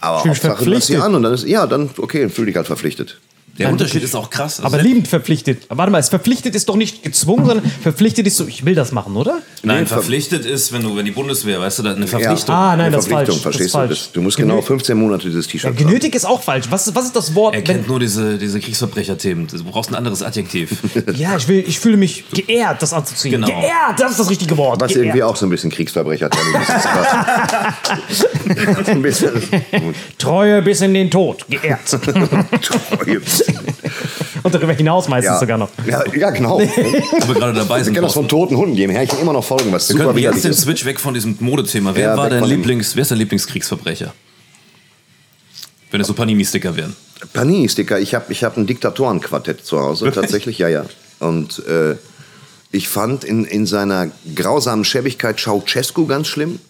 Aber Hauptsache, lass sie an und dann ist, ja, dann, okay, dann fühl dich halt verpflichtet. Der Unterschied ist auch krass. Also Aber liebend verpflichtet. Warte mal, es verpflichtet ist doch nicht gezwungen, sondern verpflichtet ist so, ich will das machen, oder? Nein, Nee, ver- verpflichtet ist, wenn du, wenn die Bundeswehr, weißt du, da eine Verpflichtung. Ah, nein, Eine das ist falsch. Verpflichtung, Das ist verstehst du? falsch. Das, du musst genau 15 Monate dieses Ja, T-Shirt tragen. genötigt ist auch falsch. Was, was ist das Wort? Er kennt nur diese, diese Kriegsverbrecherthemen. Du brauchst ein anderes Adjektiv. ja, ich, will, ich fühle mich geehrt, das anzuziehen. Genau. Geehrt, das ist das richtige Wort. Was geehrt. irgendwie auch so ein bisschen Kriegsverbrecher ist. ein bisschen. Treue bis in den Tod. Geehrt. Treue. Und darüber hinaus meistens Ja. sogar noch. Ja, ja, genau. Ich wir gerade dabei sind. kenne das von toten Hunden, dem Herrchen immer noch folgen, was Wir super könnten jetzt den. Switch weg von diesem Modethema. Wer Ja, war dein Lieblings, wer ist dein Lieblingskriegsverbrecher? Wenn es so Panini-Sticker wären. Panini-Sticker. Ich habe ich hab ein Diktatorenquartett zu Hause, Wirklich? tatsächlich, ja, ja. Und äh, ich fand in, in seiner grausamen Schäbigkeit Ceausescu ganz schlimm,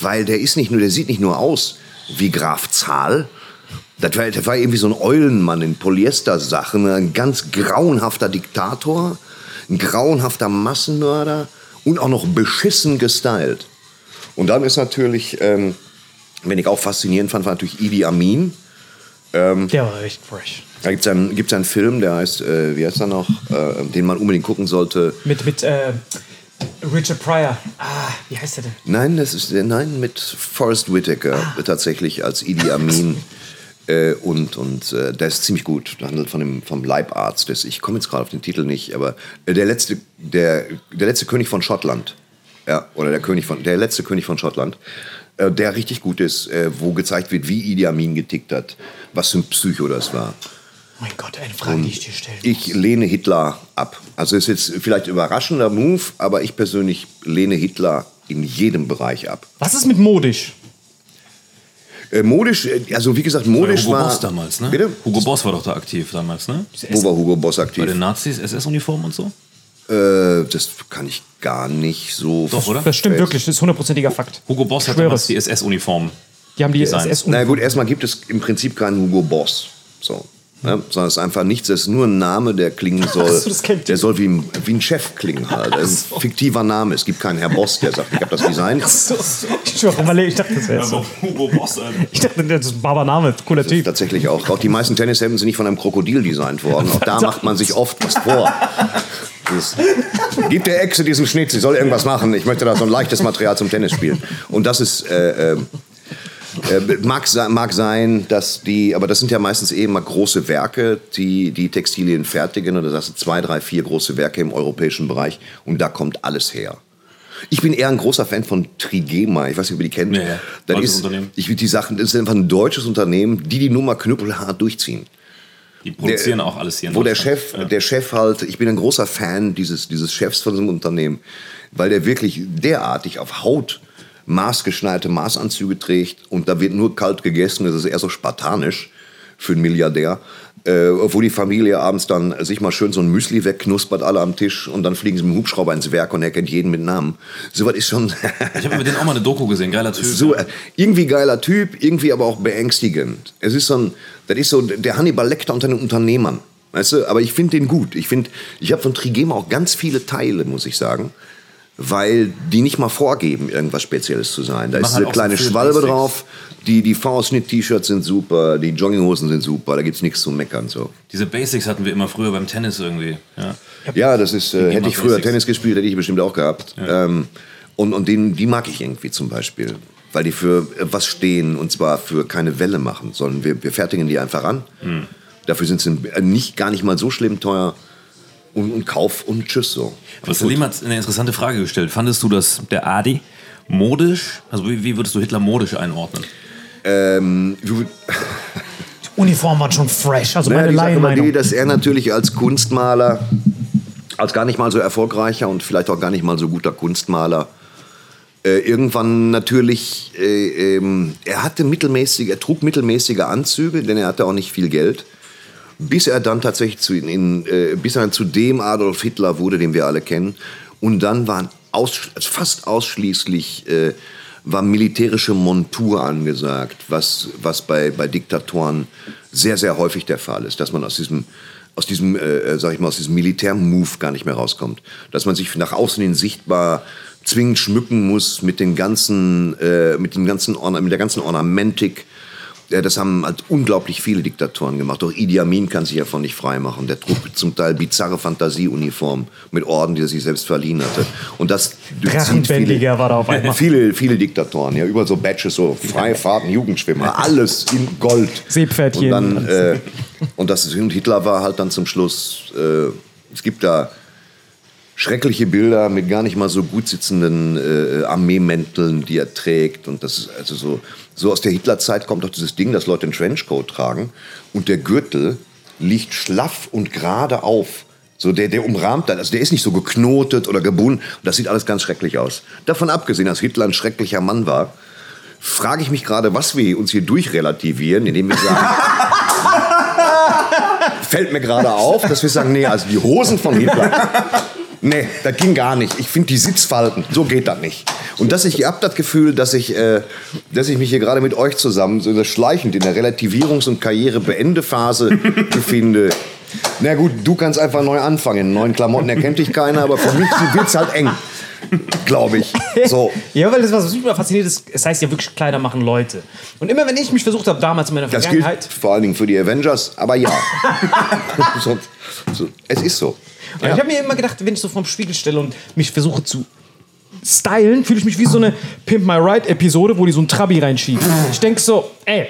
weil der ist nicht nur, der sieht nicht nur aus wie Graf Zahl. Das war, das war irgendwie so ein Eulenmann in Polyester-Sachen, ein ganz grauenhafter Diktator, ein grauenhafter Massenmörder und auch noch beschissen gestylt. Und dann ist natürlich, ähm, wenn ich auch faszinierend fand, war natürlich Idi Amin. Der war echt fresh. Da gibt es einen, gibt's einen Film, der heißt, äh, wie heißt er noch, äh, den man unbedingt gucken sollte. Mit, mit äh, Richard Pryor. Ah, wie heißt der denn? Nein, das ist, nein, mit Forrest Whitaker tatsächlich als Idi Amin. Äh, und und äh, der ist ziemlich gut. Der handelt von dem, vom Leibarzt. Des, ich komme jetzt gerade auf den Titel nicht, aber äh, der, letzte, der, der letzte König von Schottland. Ja, oder der, König von, der letzte König von Schottland. Äh, der richtig gut ist, äh, wo gezeigt wird, wie Idi Amin getickt hat. Was für ein Psycho das war. Mein Gott, eine Frage, die ich dir stellen muss. Ich lehne Hitler ab. Also ist jetzt vielleicht überraschender Move, aber ich persönlich lehne Hitler in jedem Bereich ab. Was ist mit modisch? Äh, modisch, äh, also wie gesagt, modisch Hugo war. Boss damals, ne? Bitte? Hugo Boss war doch da aktiv damals, ne? Wo war Hugo Boss Bei aktiv? den Nazis, SS-Uniform und so? Äh, das kann ich gar nicht so. Doch, oder? Das stimmt wirklich, das ist hundertprozentiger Fakt. Hugo Boss hat damals die SS-Uniform. Die haben die Designs. SS Na gut, erstmal gibt es im Prinzip keinen Hugo Boss. So. Ne? Sondern es ist einfach nichts, es ist nur ein Name, der klingen soll. so, das kennt der soll wie ein, wie ein Chef klingen halt. Das ist ein fiktiver Name. Es gibt keinen Herr Boss, der sagt, ich habe das designt. Ich schwöre, mal, ich dachte, das wäre so. Hugo Boss, Alter. Ich dachte, das ist ein Baba-Name, cooler Das Typ. tatsächlich auch. Auch die meisten Tennishemden sind nicht von einem Krokodil designt worden. Auch da macht man sich oft was vor. Gib der Echse diesen Schnitt, sie soll irgendwas machen. Ich möchte da so ein leichtes Material zum Tennis spielen. Und das ist. Äh, äh, äh, mag, mag sein, dass die, aber das sind ja meistens eben mal große Werke, die die Textilien fertigen. Oder das sind zwei, drei, vier große Werke im europäischen Bereich. Und da kommt alles her. Ich bin eher ein großer Fan von Trigema. Ich weiß nicht, ob ihr die kennt. Ja, ja. Das ist, ich, die Sachen, das ist einfach ein deutsches Unternehmen, die die Nummer knüppelhart durchziehen. Die produzieren Der- auch alles hier in Wo der. Chef, der Chef halt, ich bin ein großer Fan dieses, dieses Chefs von diesem Unternehmen, weil der wirklich derartig auf Haut maßgeschneiderte Maßanzüge trägt und da wird nur kalt gegessen, das ist eher so spartanisch für einen Milliardär. Äh, wo die Familie abends dann sich mal schön so ein Müsli wegknuspert, alle am Tisch, und dann fliegen sie mit dem Hubschrauber ins Werk und er kennt jeden mit Namen. Sowas ist schon Ich habe mit denen auch mal eine Doku gesehen, geiler Typ. so äh, irgendwie geiler Typ, irgendwie aber auch beängstigend. Es ist so ein, das ist so der Hannibal Lecter unter den Unternehmern. Weißt du, aber ich finde den gut. Ich finde, ich habe von Trigema auch ganz viele Teile, muss ich sagen. Weil die nicht mal vorgeben, irgendwas Spezielles zu sein. Da ist diese halt auch kleine so Schwalbe Basics. drauf, die, die V-Schnitt-T-Shirts sind super, die Jogginghosen sind super, da gibt's nichts zu meckern. So. Diese Basics hatten wir immer früher beim Tennis irgendwie. Ja. Ja, das ist, äh, hätte ich früher Basics. Tennis gespielt, hätte ich bestimmt auch gehabt. Ähm, und und den, die mag ich irgendwie zum Beispiel, weil die für was stehen und zwar für keine Welle machen, sondern wir, wir fertigen die einfach an. Hm. Dafür sind sie äh, nicht, gar nicht mal so schlimm teuer. Und, und Kauf und Tschüss so. Aber Salim hat eine interessante Frage gestellt. Fandest du, dass der Adi modisch, also wie, wie würdest du Hitler modisch einordnen? Ähm, wie- Uniform war schon fresh, also Naja, meine die Sache war die, dass er natürlich als Kunstmaler, als gar nicht mal so erfolgreicher und vielleicht auch gar nicht mal so guter Kunstmaler, äh, irgendwann natürlich, äh, ähm, er hatte mittelmäßige, er trug mittelmäßige Anzüge, denn er hatte auch nicht viel Geld, bis er dann tatsächlich zu, in, äh, bis er zu dem Adolf Hitler wurde, den wir alle kennen. Und dann waren aus, also fast ausschließlich äh, war militärische Montur angesagt, was, was bei, bei Diktatoren sehr, sehr häufig der Fall ist, dass man aus diesem aus diesem, äh, sag ich mal, aus diesem Militärmove gar nicht mehr rauskommt. Dass man sich nach außen hin sichtbar zwingend schmücken muss mit den ganzen, äh, mit den ganzen Orna mit der ganzen Ornamentik. Ja, das haben halt unglaublich viele Diktatoren gemacht. Auch Idi Amin kann sich davon nicht freimachen. Der trug zum Teil bizarre Fantasieuniformen mit Orden, die er sich selbst verliehen hatte. Und das durchzieht viele, war da auf einmal. viele, viele Diktatoren. Ja, über so Badges, so Freifahrten, Jugendschwimmer, alles in Gold. Seepferdchen. Und dann, äh, und das und Hitler war halt dann zum Schluss. Äh, es gibt da schreckliche Bilder mit gar nicht mal so gut sitzenden äh, Armeemänteln, die er trägt. Und das ist also so, so aus der Hitlerzeit kommt doch dieses Ding, dass Leute einen Trenchcoat tragen und der Gürtel liegt schlaff und gerade auf. So der, der umrahmt dann, also der ist nicht so geknotet oder gebunden. Und das sieht alles ganz schrecklich aus. Davon abgesehen, dass Hitler ein schrecklicher Mann war, frage ich mich gerade, was wir uns hier durchrelativieren, indem wir sagen, fällt mir gerade auf, dass wir sagen, nee, also die Hosen von Hitler, nee, das ging gar nicht. Ich finde die Sitzfalten, so geht das nicht. Und dass ich, ihr habt das Gefühl, dass ich, äh, dass ich mich hier gerade mit euch zusammen so schleichend in der Relativierungs- und Karrierebeendephase befinde. Na gut, du kannst einfach neu anfangen. In neuen Klamotten erkennt dich keiner, aber für mich wird's halt eng. Glaube ich. So. Ja, weil das was mich immer fasziniert ist, es heißt ja wirklich Kleider machen Leute. Und immer wenn ich mich versucht habe, damals in meiner Das gilt Vergangenheit, vor allen Dingen für die Avengers, aber ja. so, so, es ist so. Und ich habe mir immer gedacht, wenn ich so vorm Spiegel stelle und mich versuche zu stylen, fühle ich mich wie so eine Pimp My Ride Episode, wo die so einen Trabi reinschieben. Ich denke so, ey,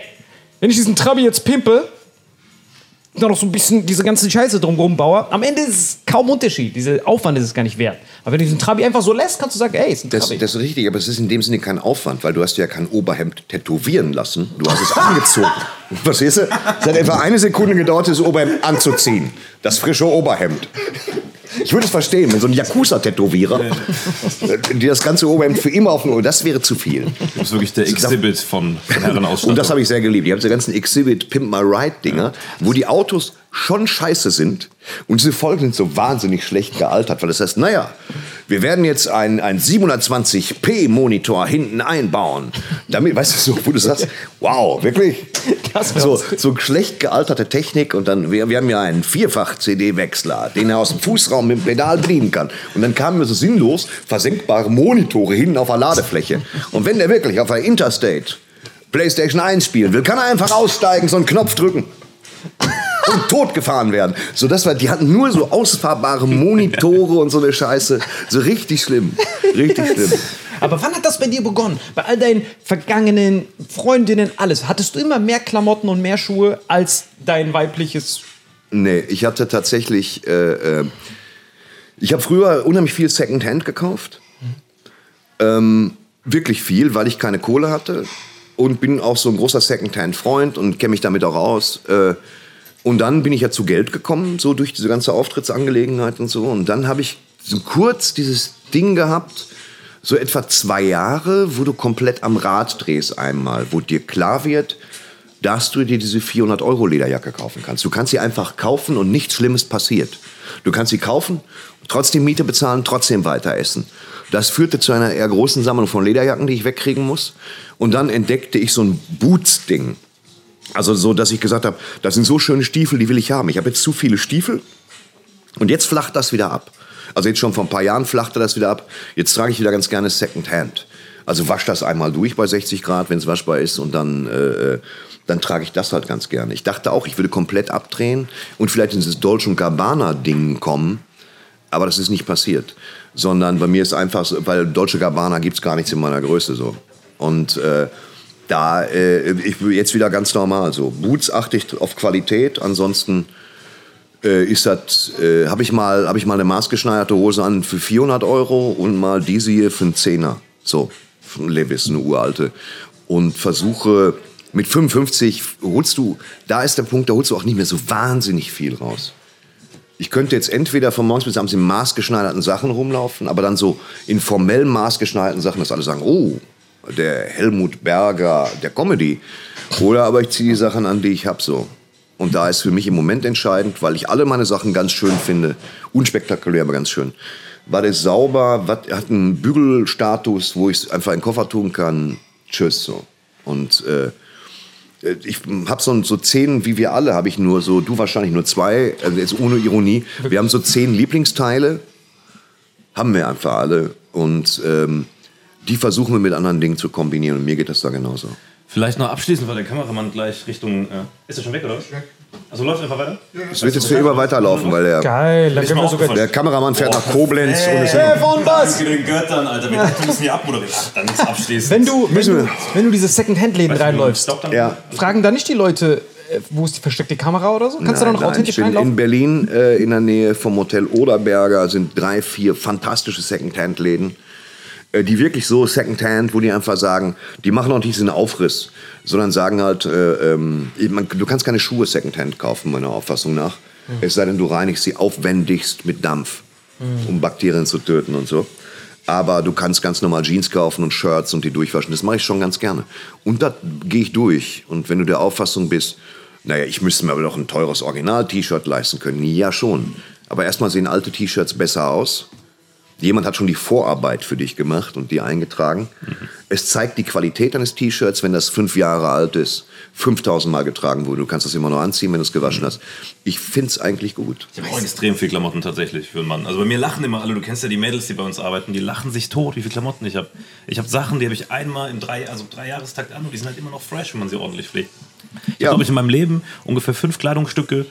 wenn ich diesen Trabi jetzt pimpe, dann noch so ein bisschen diese ganze Scheiße drumherum baue, am Ende ist es kaum Unterschied. Dieser Aufwand ist es gar nicht wert. Aber wenn du diesen Trabi einfach so lässt, kannst du sagen, ey, ist ein Das, Trabi. das ist richtig, aber es ist in dem Sinne kein Aufwand, weil du hast ja kein Oberhemd tätowieren lassen. Du hast es angezogen. Verstehst du? Es hat etwa eine Sekunde gedauert, das Oberhemd anzuziehen. Das frische Oberhemd. Ich würde es verstehen, wenn so ein Yakuza-Tätowierer, die das ganze Oberhemd für immer auf den Ohr, das wäre zu viel. Du bist wirklich der Exhibit von, von Herrenausstattung. Und das habe ich sehr geliebt. Die haben diese ganzen Exhibit Pimp My Ride Dinger, wo die Autos schon scheiße sind und diese Folgen sind so wahnsinnig schlecht gealtert, weil das heißt, naja, wir werden jetzt einen, einen 720p Monitor hinten einbauen, damit, weißt du, so, wo du sagst, wow, wirklich? Das So, so schlecht gealterte Technik und dann, wir, wir haben ja einen Vierfach-CD-Wechsler, den er aus dem Fußraum mit dem Pedal bedienen kann. Und dann kamen mir so sinnlos versenkbare Monitore hinten auf der Ladefläche. Und wenn der wirklich auf der Interstate PlayStation 1 spielen will, kann er einfach aussteigen, so einen Knopf drücken und totgefahren werden. So, das war, die hatten nur so ausfahrbare Monitore und so eine Scheiße. So richtig schlimm. Richtig schlimm. Aber wann hat das bei dir begonnen? Bei all deinen vergangenen Freundinnen, alles. Hattest du immer mehr Klamotten und mehr Schuhe als dein weibliches Nee, ich hatte tatsächlich, äh, äh, ich habe früher unheimlich viel Secondhand gekauft. Ähm, wirklich viel, weil ich keine Kohle hatte. Und bin auch so ein großer Secondhand-Freund und kenne mich damit auch aus. Äh, und dann bin ich ja zu Geld gekommen, so durch diese ganze Auftrittsangelegenheit und so. Und dann habe ich so kurz dieses Ding gehabt, so etwa zwei Jahre, wo du komplett am Rad drehst einmal, wo dir klar wird, dass du dir diese 400 Euro Lederjacke kaufen kannst. Du kannst sie einfach kaufen und nichts Schlimmes passiert. Du kannst sie kaufen, trotzdem Miete bezahlen, trotzdem weiter essen. Das führte zu einer eher großen Sammlung von Lederjacken, die ich wegkriegen muss. Und dann entdeckte ich so ein Boots-Ding. Also so, dass ich gesagt habe, das sind so schöne Stiefel, die will ich haben. Ich habe jetzt zu viele Stiefel und jetzt flacht das wieder ab. Also jetzt schon vor ein paar Jahren flachte das wieder ab. Jetzt trage ich wieder ganz gerne Secondhand. Also wasch das einmal durch bei 60 Grad, wenn es waschbar ist, und dann, äh, dann trage ich das halt ganz gerne. Ich dachte auch, ich würde komplett abdrehen und vielleicht in dieses Dolce Gabbana-Ding kommen. Aber das ist nicht passiert. Sondern bei mir ist einfach, weil Dolce Gabbana gibt es gar nichts in meiner Größe so. Und äh, da, äh, ich jetzt wieder ganz normal so. Boots achte ich auf Qualität, ansonsten äh, ist das, äh, habe ich, mal- hab ich mal eine maßgeschneiderte Hose an für 400 Euro und mal diese hier für einen Zehner. So, von Levis, eine uralte. Und versuche, mit 55 holst du, da ist der Punkt, da holst du auch nicht mehr so wahnsinnig viel raus. Ich könnte jetzt entweder von morgens bis abends in maßgeschneiderten Sachen rumlaufen, aber dann so in formell maßgeschneiderten Sachen, dass alle sagen, oh, der Helmut Berger der Comedy. Oder aber ich ziehe die Sachen an, die ich habe so. Und da ist für mich im Moment entscheidend, weil ich alle meine Sachen ganz schön finde, unspektakulär, aber ganz schön. War das sauber, wat, hat einen Bügelstatus, wo ich es einfach in den Koffer tun kann. Tschüss so. Und äh, ich habe so, so zehn, wie wir alle, habe ich nur so, du wahrscheinlich nur zwei, also jetzt ohne Ironie. Wir haben so zehn Lieblingsteile, haben wir einfach alle. Und ähm, die versuchen wir mit anderen Dingen zu kombinieren. Und mir geht das da genauso. Vielleicht noch abschließend, weil der Kameramann gleich Richtung. Äh, ist er schon weg, oder? Also läuft einfach weiter? Es wird jetzt für immer weiterlaufen, weil der, Geil, dann können wir sogar. der Kameramann fährt nach Koblenz und ist Hey, von was? Danke den Göttern, Alter. Wir müssen hier abmoderieren. Ach, dann ist abschließend. Wenn du, wenn du, wenn du diese Second-Hand-Läden reinläufst. Ja. fragen da nicht die Leute, äh, wo ist die versteckte Kamera oder so? Kannst du da noch Nein, nein, authentisch ich bin reinlaufen? in Berlin äh, in der Nähe vom Hotel Oderberger sind drei, vier fantastische Secondhand-Läden, äh, die wirklich so Secondhand, wo die einfach sagen, die machen auch nicht diesen Aufriss, sondern sagen halt, äh, ähm, man, du kannst keine Schuhe Secondhand kaufen, meiner Auffassung nach. Es sei denn, du reinigst sie aufwendigst mit Dampf, um Bakterien zu töten und so. Aber du kannst ganz normal Jeans kaufen und Shirts und die durchwaschen. Das mache ich schon ganz gerne. Und da gehe ich durch. Und wenn du der Auffassung bist, naja, ich müsste mir aber doch ein teures Original-T-Shirt leisten können. Ja, schon. Aber erstmal sehen alte T-Shirts besser aus. Jemand hat schon die Vorarbeit für dich gemacht und die eingetragen. Es zeigt die Qualität eines T-Shirts, wenn das fünf Jahre alt ist, 5000 Mal getragen wurde. Du kannst das immer noch anziehen, wenn du es gewaschen hast. Ich finde es eigentlich gut. Ich habe auch extrem viel Klamotten tatsächlich für einen Mann. Also bei mir lachen immer alle, du kennst ja die Mädels, die bei uns arbeiten, die lachen sich tot, wie viele Klamotten ich habe. Ich habe Sachen, die habe ich einmal im drei, also drei Jahrestakt an und die sind halt immer noch fresh, wenn man sie ordentlich pflegt. Ich Ja. habe, glaube ich, in meinem Leben ungefähr fünf Kleidungsstücke,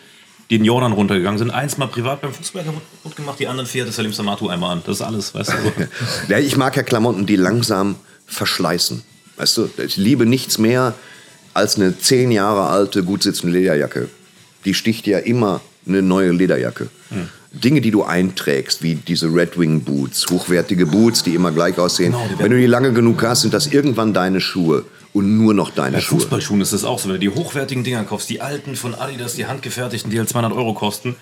die in Jordan runtergegangen sind. Eins mal privat beim Fußball kaputt gemacht, die anderen vier hat das Salim Samatu einmal an. Das ist alles, weißt du. So. Ja, ich mag ja Klamotten, die langsam verschleißen. Weißt du, ich liebe nichts mehr als eine zehn Jahre alte, gut sitzende Lederjacke. Die sticht ja immer eine neue Lederjacke. Dinge, die du einträgst, wie diese Red Wing Boots, hochwertige Boots, die immer gleich aussehen. Genau, Wenn du die lange genug hast, sind das irgendwann deine Schuhe und nur noch deine Bei Schuhe. Fußballschuhen ist das auch so. Wenn du die hochwertigen Dinger kaufst, die alten von Adidas, die handgefertigten, die halt 200 Euro kosten.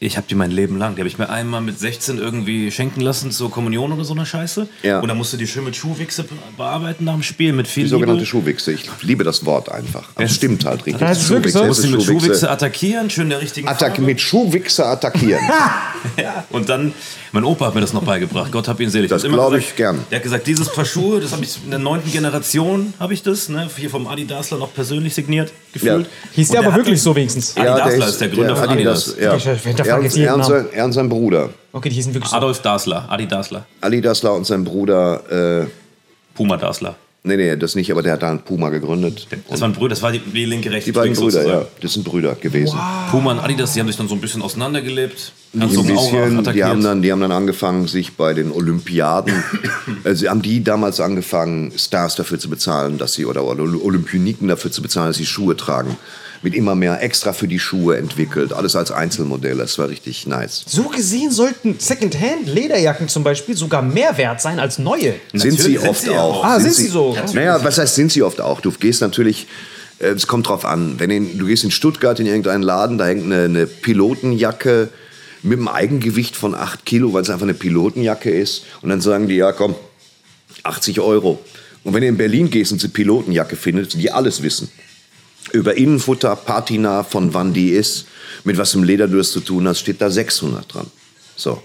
Ich habe die mein Leben lang. Die habe ich mir einmal mit 16 irgendwie schenken lassen zur Kommunion oder so eine Scheiße. Ja. Und dann musst du die schön mit Schuhwichse bearbeiten nach dem Spiel mit viel Die sogenannte Liebe. Schuhwichse. Ich liebe das Wort einfach. Aber es stimmt halt richtig. Das ist wirklich so. Schuhwichse, musst es du ist mit Schuhwichse. Attackieren, schön der richtigen Attack, Farbe. mit Schuhwichse attackieren. Und dann, mein Opa hat mir das noch beigebracht. Gott hab ihn selig. Das Hat immer glaub gesagt- ich gern. Der hat gesagt, dieses Paar Schuhe, das habe ich in der neunten Generation, habe ich das, ne, hier vom Adidasler noch persönlich signiert, gefühlt. Hieß Und der aber wirklich so wenigstens? Adi Dassler ist der Gründer von Adidas. Ja. Ich hinterfrage Er, und, er, und Namen. sein, er und sein Bruder. Okay, die hießen wirklich so. Adolf Dassler, Adi Dassler, Ali Dassler und sein Bruder, äh, Puma Dassler. Nee, nee, das nicht, aber der hat da einen Puma gegründet. Das waren Brüder, das war die, die linke, rechte Die beiden Brüder, ja, sozusagen. das sind Brüder gewesen. Puma und Adidas, die haben sich dann so ein bisschen auseinandergelebt. So Ein Aura bisschen, die haben, dann, die haben dann angefangen, sich bei den Olympiaden, sie haben die damals angefangen, Stars dafür zu bezahlen, dass sie, oder, oder Olympioniken dafür zu bezahlen, dass sie Schuhe tragen. Mit immer mehr extra für die Schuhe entwickelt. Alles als Einzelmodell, das war richtig nice. So gesehen sollten Secondhand-Lederjacken zum Beispiel sogar mehr wert sein als neue. Sind sie sind oft sie ja auch. auch. Ah, sind sie so? Naja, was heißt, sind sie oft auch? Du gehst natürlich, äh, es kommt drauf an. Wenn in, du gehst in Stuttgart in irgendeinen Laden, da hängt eine, eine Pilotenjacke mit einem Eigengewicht von 8 Kilo, weil es einfach eine Pilotenjacke ist. Und dann sagen die, ja komm, 80 Euro. Und wenn du in Berlin gehst und eine Pilotenjacke findest, die alles wissen, über Innenfutter, Patina, von wann die ist, mit was im Leder du es zu tun hast, steht da 600 dran. So.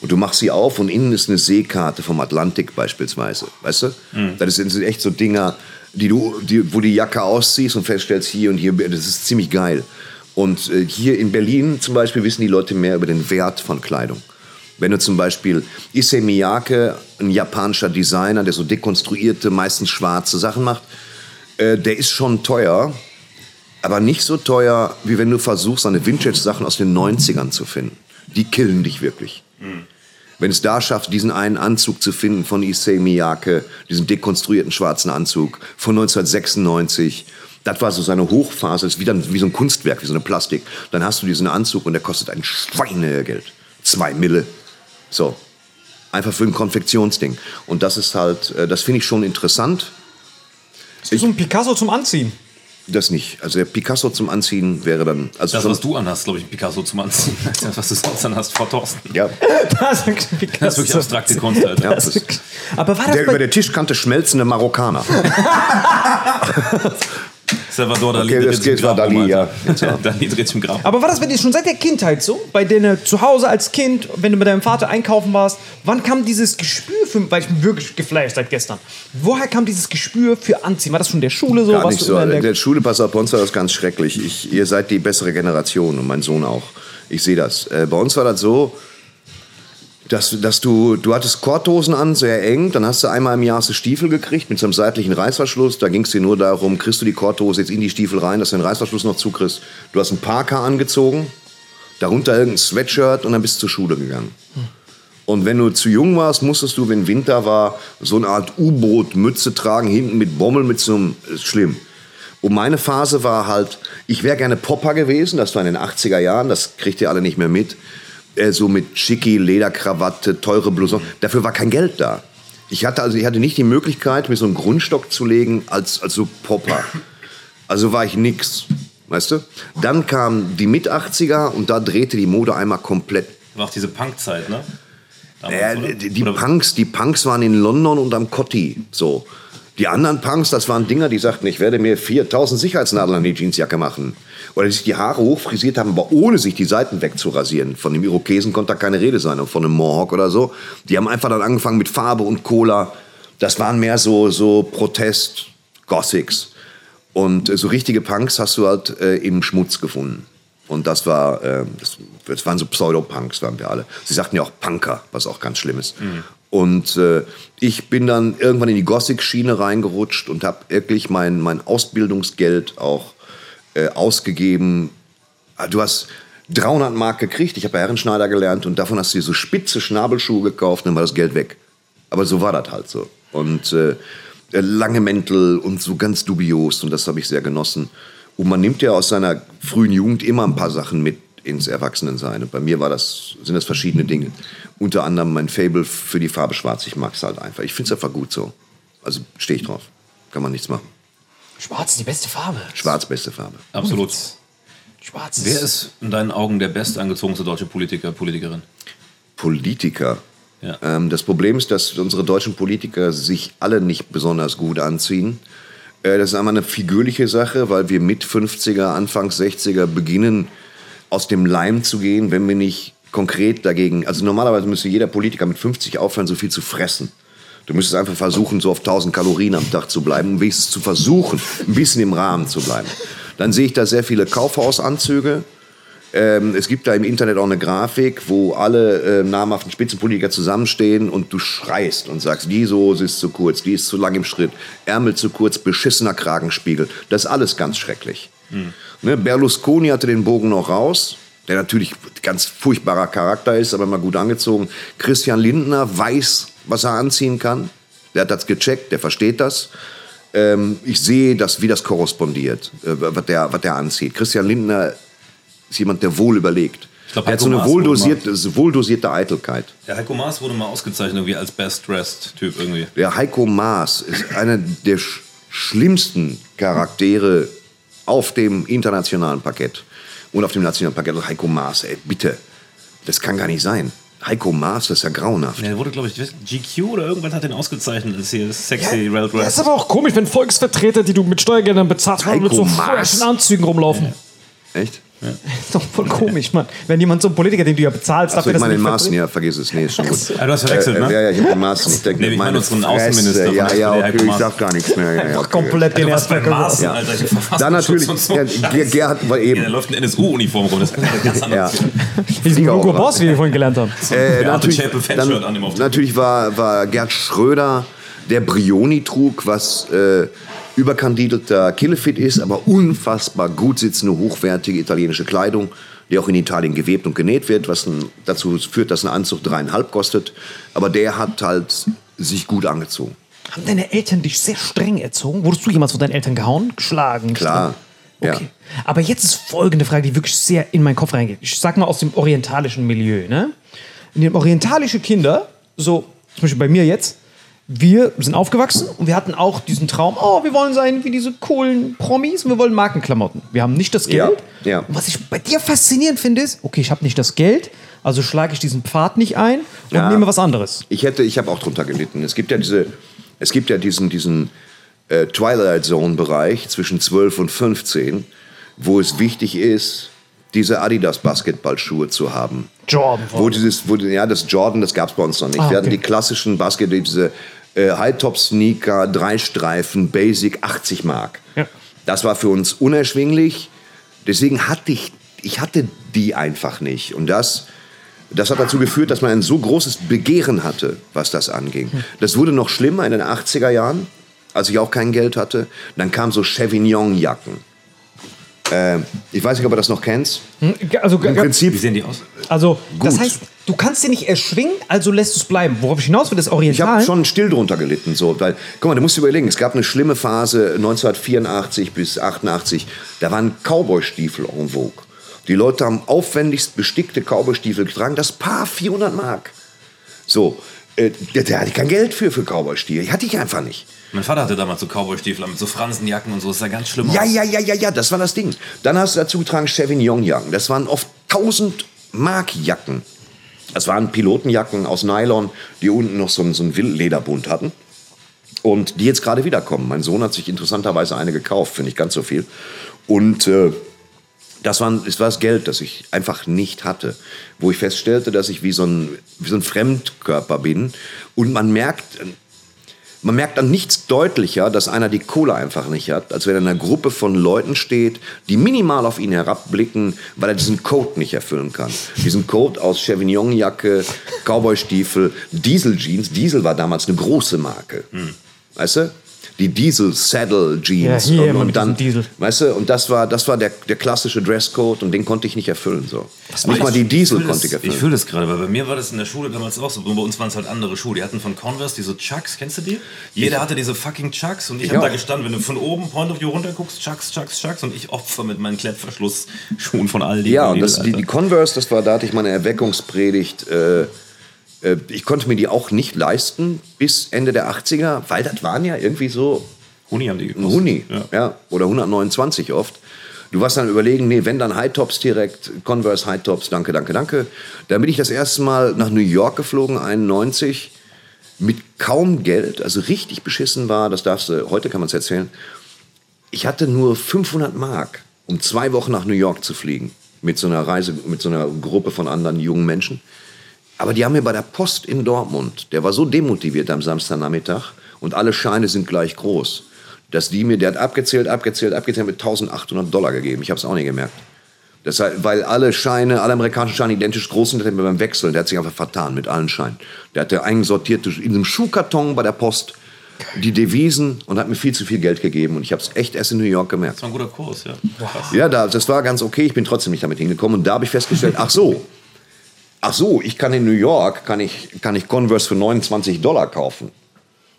Und du machst sie auf und innen ist eine Seekarte vom Atlantik beispielsweise. Weißt du? Das sind echt so Dinger, die du, die, wo die Jacke ausziehst und feststellst, hier und hier, das ist ziemlich geil. Und äh, hier in Berlin zum Beispiel wissen die Leute mehr über den Wert von Kleidung. Wenn du zum Beispiel Issey Miyake, ein japanischer Designer, der so dekonstruierte, meistens schwarze Sachen macht, äh, der ist schon teuer, aber nicht so teuer, wie wenn du versuchst, eine Vintage-Sachen aus den 90ern zu finden. Die killen dich wirklich. Wenn es da schafft, diesen einen Anzug zu finden von Issey Miyake, diesen dekonstruierten schwarzen Anzug von 1996, das war so seine Hochphase, das ist wie, dann, wie so ein Kunstwerk, wie so eine Plastik. Dann hast du diesen Anzug und der kostet ein Schweinegeld. Zwei Mille. So. Einfach für ein Konfektionsding. Und das ist halt, äh, das finde ich schon interessant. Das ist so ein Picasso zum Anziehen. Das nicht. Also der Picasso zum Anziehen wäre dann. Also Das, was du anhast, glaube ich, ein Picasso zum Anziehen. Das, was du sonst anhast, Frau Thorsten. Ja, Das ist Picasso. Das ist wirklich abstrakte Kunst, Alter. ja das ist, Aber war das der über der Tischkante schmelzende Marokkaner. Salvador Dali Okay, dreht das sich im Grab Dali, ja. Dali dreht sich im Grab. aber war das bei dir schon seit der Kindheit so? Bei denen zu Hause als Kind, wenn du mit deinem Vater einkaufen warst, wann kam dieses Gespür für, weil ich bin wirklich geflasht seit gestern. Woher kam dieses Gespür für Anziehen? War das schon in der Schule so? Gar Warst nicht so. in In der der Schule, pass auf, bei uns war das ganz schrecklich. Ich, ihr seid die bessere Generation und mein Sohn auch. Ich sehe das. Äh, bei uns war das so, dass, dass du, du hattest Korthosen an, sehr eng, dann hast du einmal im Jahr hast du Stiefel gekriegt mit so einem seitlichen Reißverschluss. Da ging es dir nur darum, kriegst du die Korthose jetzt in die Stiefel rein, dass du den Reißverschluss noch zukriegst. Du hast einen Parker angezogen, darunter irgendein Sweatshirt und dann bist du zur Schule gegangen. Und wenn du zu jung warst, musstest du, wenn Winter war, so eine Art U-Boot-Mütze tragen, hinten mit Bommel, mit so einem, ist schlimm. Und meine Phase war halt, ich wäre gerne Popper gewesen, das war in den 80er Jahren, das kriegt ihr alle nicht mehr mit. Äh, so mit schicki, Lederkrawatte, teure Blouson. Dafür war kein Geld da. Ich hatte also, ich hatte nicht die Möglichkeit, mir so einen Grundstock zu legen als, als so Popper. Also war ich nix, weißt du? Dann kam die Mit-80er und da drehte die Mode einmal komplett War auch diese Punkzeit, ne? Damals, oder? die, die Punks, die Punks waren in London und am Cotti, so. Die anderen Punks, das waren Dinger, die sagten, ich werde mir 4000 Sicherheitsnadeln an die Jeansjacke machen. Oder die sich die Haare hochfrisiert haben, aber ohne sich die Seiten wegzurasieren. Von dem Irokesen konnte da keine Rede sein, und von einem Mohawk oder so. Die haben einfach dann angefangen mit Farbe und Cola. Das waren mehr so, so Protest-Gothics. Und äh, so richtige Punks hast du halt äh, im Schmutz gefunden. Und das war, äh, das, das waren so Pseudo-Punks, waren wir alle. Sie sagten ja auch Punker, was auch ganz schlimm ist. Und äh, ich bin dann irgendwann in die Gothic-Schiene reingerutscht und habe wirklich mein, mein Ausbildungsgeld auch äh, ausgegeben. Ah, Du hast 300 Mark gekriegt, ich habe Herrenschneider gelernt und davon hast du dir so spitze Schnabelschuhe gekauft dann war das Geld weg. Aber so war das halt so. Und äh, lange Mäntel und so ganz dubios und das habe ich sehr genossen. Und man nimmt ja aus seiner frühen Jugend immer ein paar Sachen mit ins Erwachsenensein. Und bei mir war das, sind das verschiedene Dinge. Unter anderem mein Fable für die Farbe Schwarz. Ich mag es halt einfach. Ich finde es einfach gut so. Also stehe ich drauf. Kann man nichts machen. Schwarz ist die beste Farbe. Schwarz, beste Farbe. Absolut. Schwarz Wer ist in deinen Augen der bestangezogenste deutsche Politiker, Politikerin? Politiker. Ja. Ähm, das Problem ist, dass unsere deutschen Politiker sich alle nicht besonders gut anziehen. Äh, das ist einmal eine figürliche Sache, weil wir mit 50er, Anfangs 60er beginnen, aus dem Leim zu gehen, wenn wir nicht konkret dagegen. Also normalerweise müsste jeder Politiker mit 50 aufhören, so viel zu fressen. Du müsstest einfach versuchen, so auf 1000 Kalorien am Tag zu bleiben, um wenigstens zu versuchen, ein bisschen im Rahmen zu bleiben. Dann sehe ich da sehr viele Kaufhausanzüge. Ähm, es gibt da im Internet auch eine Grafik, wo alle äh, namhaften Spitzenpolitiker zusammenstehen und du schreist und sagst, die Soße ist zu kurz, die ist zu lang im Schritt, Ärmel zu kurz, beschissener Kragenspiegel. Das ist alles ganz schrecklich. Ne, Berlusconi hatte den Bogen noch raus, der natürlich ganz furchtbarer Charakter ist, aber mal gut angezogen. Christian Lindner weiß, was er anziehen kann. Der hat das gecheckt, der versteht das. Ähm, ich sehe, dass, wie das korrespondiert, äh, was, der, was der anzieht. Christian Lindner ist jemand, der wohl überlegt. Ich glaub, er hat so Heiko eine Maas wurde wohldosierte, wohldosierte Eitelkeit. Der Heiko Maas wurde mal ausgezeichnet irgendwie als Best Dressed Typ irgendwie. Der Heiko Maas ist einer der sch schlimmsten Charaktere auf dem internationalen Parkett und auf dem nationalen Parkett. Also Heiko Maas, ey, bitte. Das kann gar nicht sein. Heiko Maas, das ist ja grauenhaft. Ja, der wurde, glaube ich, GQ oder irgendwas hat den ausgezeichnet als hier sexy well Das ist aber auch komisch, wenn Volksvertreter, die du mit Steuergeldern bezahlst, mal mit so freshen Anzügen rumlaufen. Echt? Ist doch voll komisch, Mann. Wenn jemand so ein Politiker, den du ja bezahlst, dafür, ich dass er meine den vertritt- ja, vergiss es. Nee, ist schon gut. Ja, du hast verwechselt, Äh, ne? Ja, ja, ich habe den Maaßen. Ich denke, Nee, ich meine unseren. Außenminister Ja, ja, okay, ich sag gar nichts mehr. Ja, ja, okay. komplett den ersten bei Maaßen, Alter, Dann natürlich, und so. ja, Ger- Gerhard war Ja, eben. da läuft eine NSU-Uniform rum. Das ist ganz anders. Ja. Diesen Flieger Hugo Boss, wie wir vorhin gelernt haben. Äh, natürlich, Fanshirt an dem dann, Auftritt. natürlich war, war Gerd Schröder, der Brioni trug, was äh, überkandidelter Killefit ist, aber unfassbar gut sitzende, hochwertige italienische Kleidung, die auch in Italien gewebt und genäht wird, was ein, dazu führt, dass ein Anzug dreieinhalb kostet. Aber der hat halt sich gut angezogen. Haben deine Eltern dich sehr streng erzogen? Wurdest du jemals von deinen Eltern gehauen? Geschlagen? Klar. Ja. Okay. Aber jetzt ist folgende Frage, die wirklich sehr in meinen Kopf reingeht. Ich sag mal aus dem orientalischen Milieu. Ne? In dem orientalischen Kinder, so zum Beispiel bei mir jetzt, wir sind aufgewachsen und wir hatten auch diesen Traum, oh, wir wollen sein wie diese coolen Promis und wir wollen Markenklamotten. Wir haben nicht das Ja, Geld. ja. Und was ich bei dir faszinierend finde, ist, okay, ich habe nicht das Geld, also schlage ich diesen Pfad nicht ein und Ja. nehme was anderes. Ich hätte, ich habe auch drunter gelitten. Es gibt ja diese, es gibt ja diesen, diesen äh, Twilight Zone Bereich zwischen 12 und 15, wo es wichtig ist, diese Adidas Basketballschuhe zu haben. Jordan. Wo dieses, wo, ja, das Jordan, das gab es bei uns noch nicht. Ah, Wir hatten okay. die klassischen Basket, diese äh, High-Top-Sneaker, drei Streifen, Basic, 80 Mark. Ja. Das war für uns unerschwinglich. Deswegen hatte ich, ich hatte die einfach nicht. Und das, das hat dazu geführt, dass man ein so großes Begehren hatte, was das anging. Das wurde noch schlimmer in den 80er Jahren, als ich auch kein Geld hatte. Dann kamen so Chevignon-Jacken. Äh, ich weiß nicht, ob du das noch kennst. Also, Im Prinzip Wie sehen die aus? Also, das Gut. heißt, du kannst sie nicht erschwingen, also lässt du es bleiben. Worauf ich hinaus will, das Ich habe Oriental. schon still drunter gelitten, so, weil, guck mal, du musst dir überlegen, es gab eine schlimme Phase 1984 bis 88, da waren Cowboy-Stiefel en vogue. Die Leute haben aufwendigst bestickte Cowboy-Stiefel getragen, das Paar 400 Mark. So, äh, der, der hatte kein Geld für, für Cowboy-Stiefel, hatte ich einfach nicht. Mein Vater hatte damals so Cowboy-Stiefel mit so Fransenjacken und so. Das sah ganz schlimm Ja, aus. ja, ja, ja, ja, das war das Ding. Dann hast du dazu getragen Chevignon-Jacken. Das waren oft 1000 Mark-Jacken. Das waren Pilotenjacken aus Nylon, die unten noch so einen, so einen Wildlederbund hatten. Und die jetzt gerade wiederkommen. Mein Sohn hat sich interessanterweise eine gekauft, finde ich ganz so viel. Und äh, das, waren, das war das Geld, das ich einfach nicht hatte. Wo ich feststellte, dass ich wie so ein, wie so ein Fremdkörper bin. Und man merkt, man merkt an nichts deutlicher, dass einer die Kohle einfach nicht hat, als wenn er in einer Gruppe von Leuten steht, die minimal auf ihn herabblicken, weil er diesen Code nicht erfüllen kann. Diesen Code aus Chevignon-Jacke, Cowboy-Stiefel, Diesel-Jeans. Diesel war damals eine große Marke. Weißt du? Die Diesel Saddle Jeans Ja, hier und, und dann, Diesel. weißt du, und das war, das war der, der klassische Dresscode und den konnte ich nicht erfüllen so. Nicht mal die Diesel Ich konnte ich das- Ich erfüllen. fühle das gerade, weil bei mir war das in der Schule damals auch so. Bei uns waren es halt andere Schuhe. Die hatten von Converse diese Chucks, kennst du die? Jeder hatte diese fucking Chucks und ich, Ich habe da gestanden, wenn du von oben Point of View runter guckst, Chucks, Chucks, Chucks und ich Opfer mit meinen Klettverschlussschuhen von Aldi. Ja, und Lidl, das, die, die Converse, das war, da hatte ich meine Erweckungspredigt. Äh, ich konnte mir die auch nicht leisten bis Ende der 80er, weil das waren ja irgendwie so Huni haben die gekostet. Huni. Ja. Ja. oder 129 oft. Du warst dann überlegen, nee, wenn dann High Tops direkt, Converse High Tops, danke, danke, danke. Dann bin ich das erste Mal nach New York geflogen, 91, mit kaum Geld, also richtig beschissen war, das darfst du, heute kann man es erzählen. Ich hatte nur 500 Mark, um zwei Wochen nach New York zu fliegen. Mit so einer Reise, mit so einer Gruppe von anderen jungen Menschen. Aber die haben mir bei der Post in Dortmund, der war so demotiviert am Samstagnachmittag und alle Scheine sind gleich groß, dass die mir, der hat abgezählt, abgezählt, abgezählt mit 1800 Dollar gegeben. Ich habe es auch nicht gemerkt. Das heißt, weil alle Scheine, alle amerikanischen Scheine identisch groß sind, hat er mir beim Wechseln, der hat sich einfach vertan mit allen Scheinen. Der hatte einsortiert in einem Schuhkarton bei der Post die Devisen und hat mir viel zu viel Geld gegeben. Und ich habe es echt erst in New York gemerkt. Das war ein guter Kurs, ja. Krass. Ja, da, das war ganz okay. Ich bin trotzdem nicht damit hingekommen. Und da habe ich festgestellt, ach so, ach so, ich kann in New York, kann ich, kann ich Converse für 29 Dollar kaufen.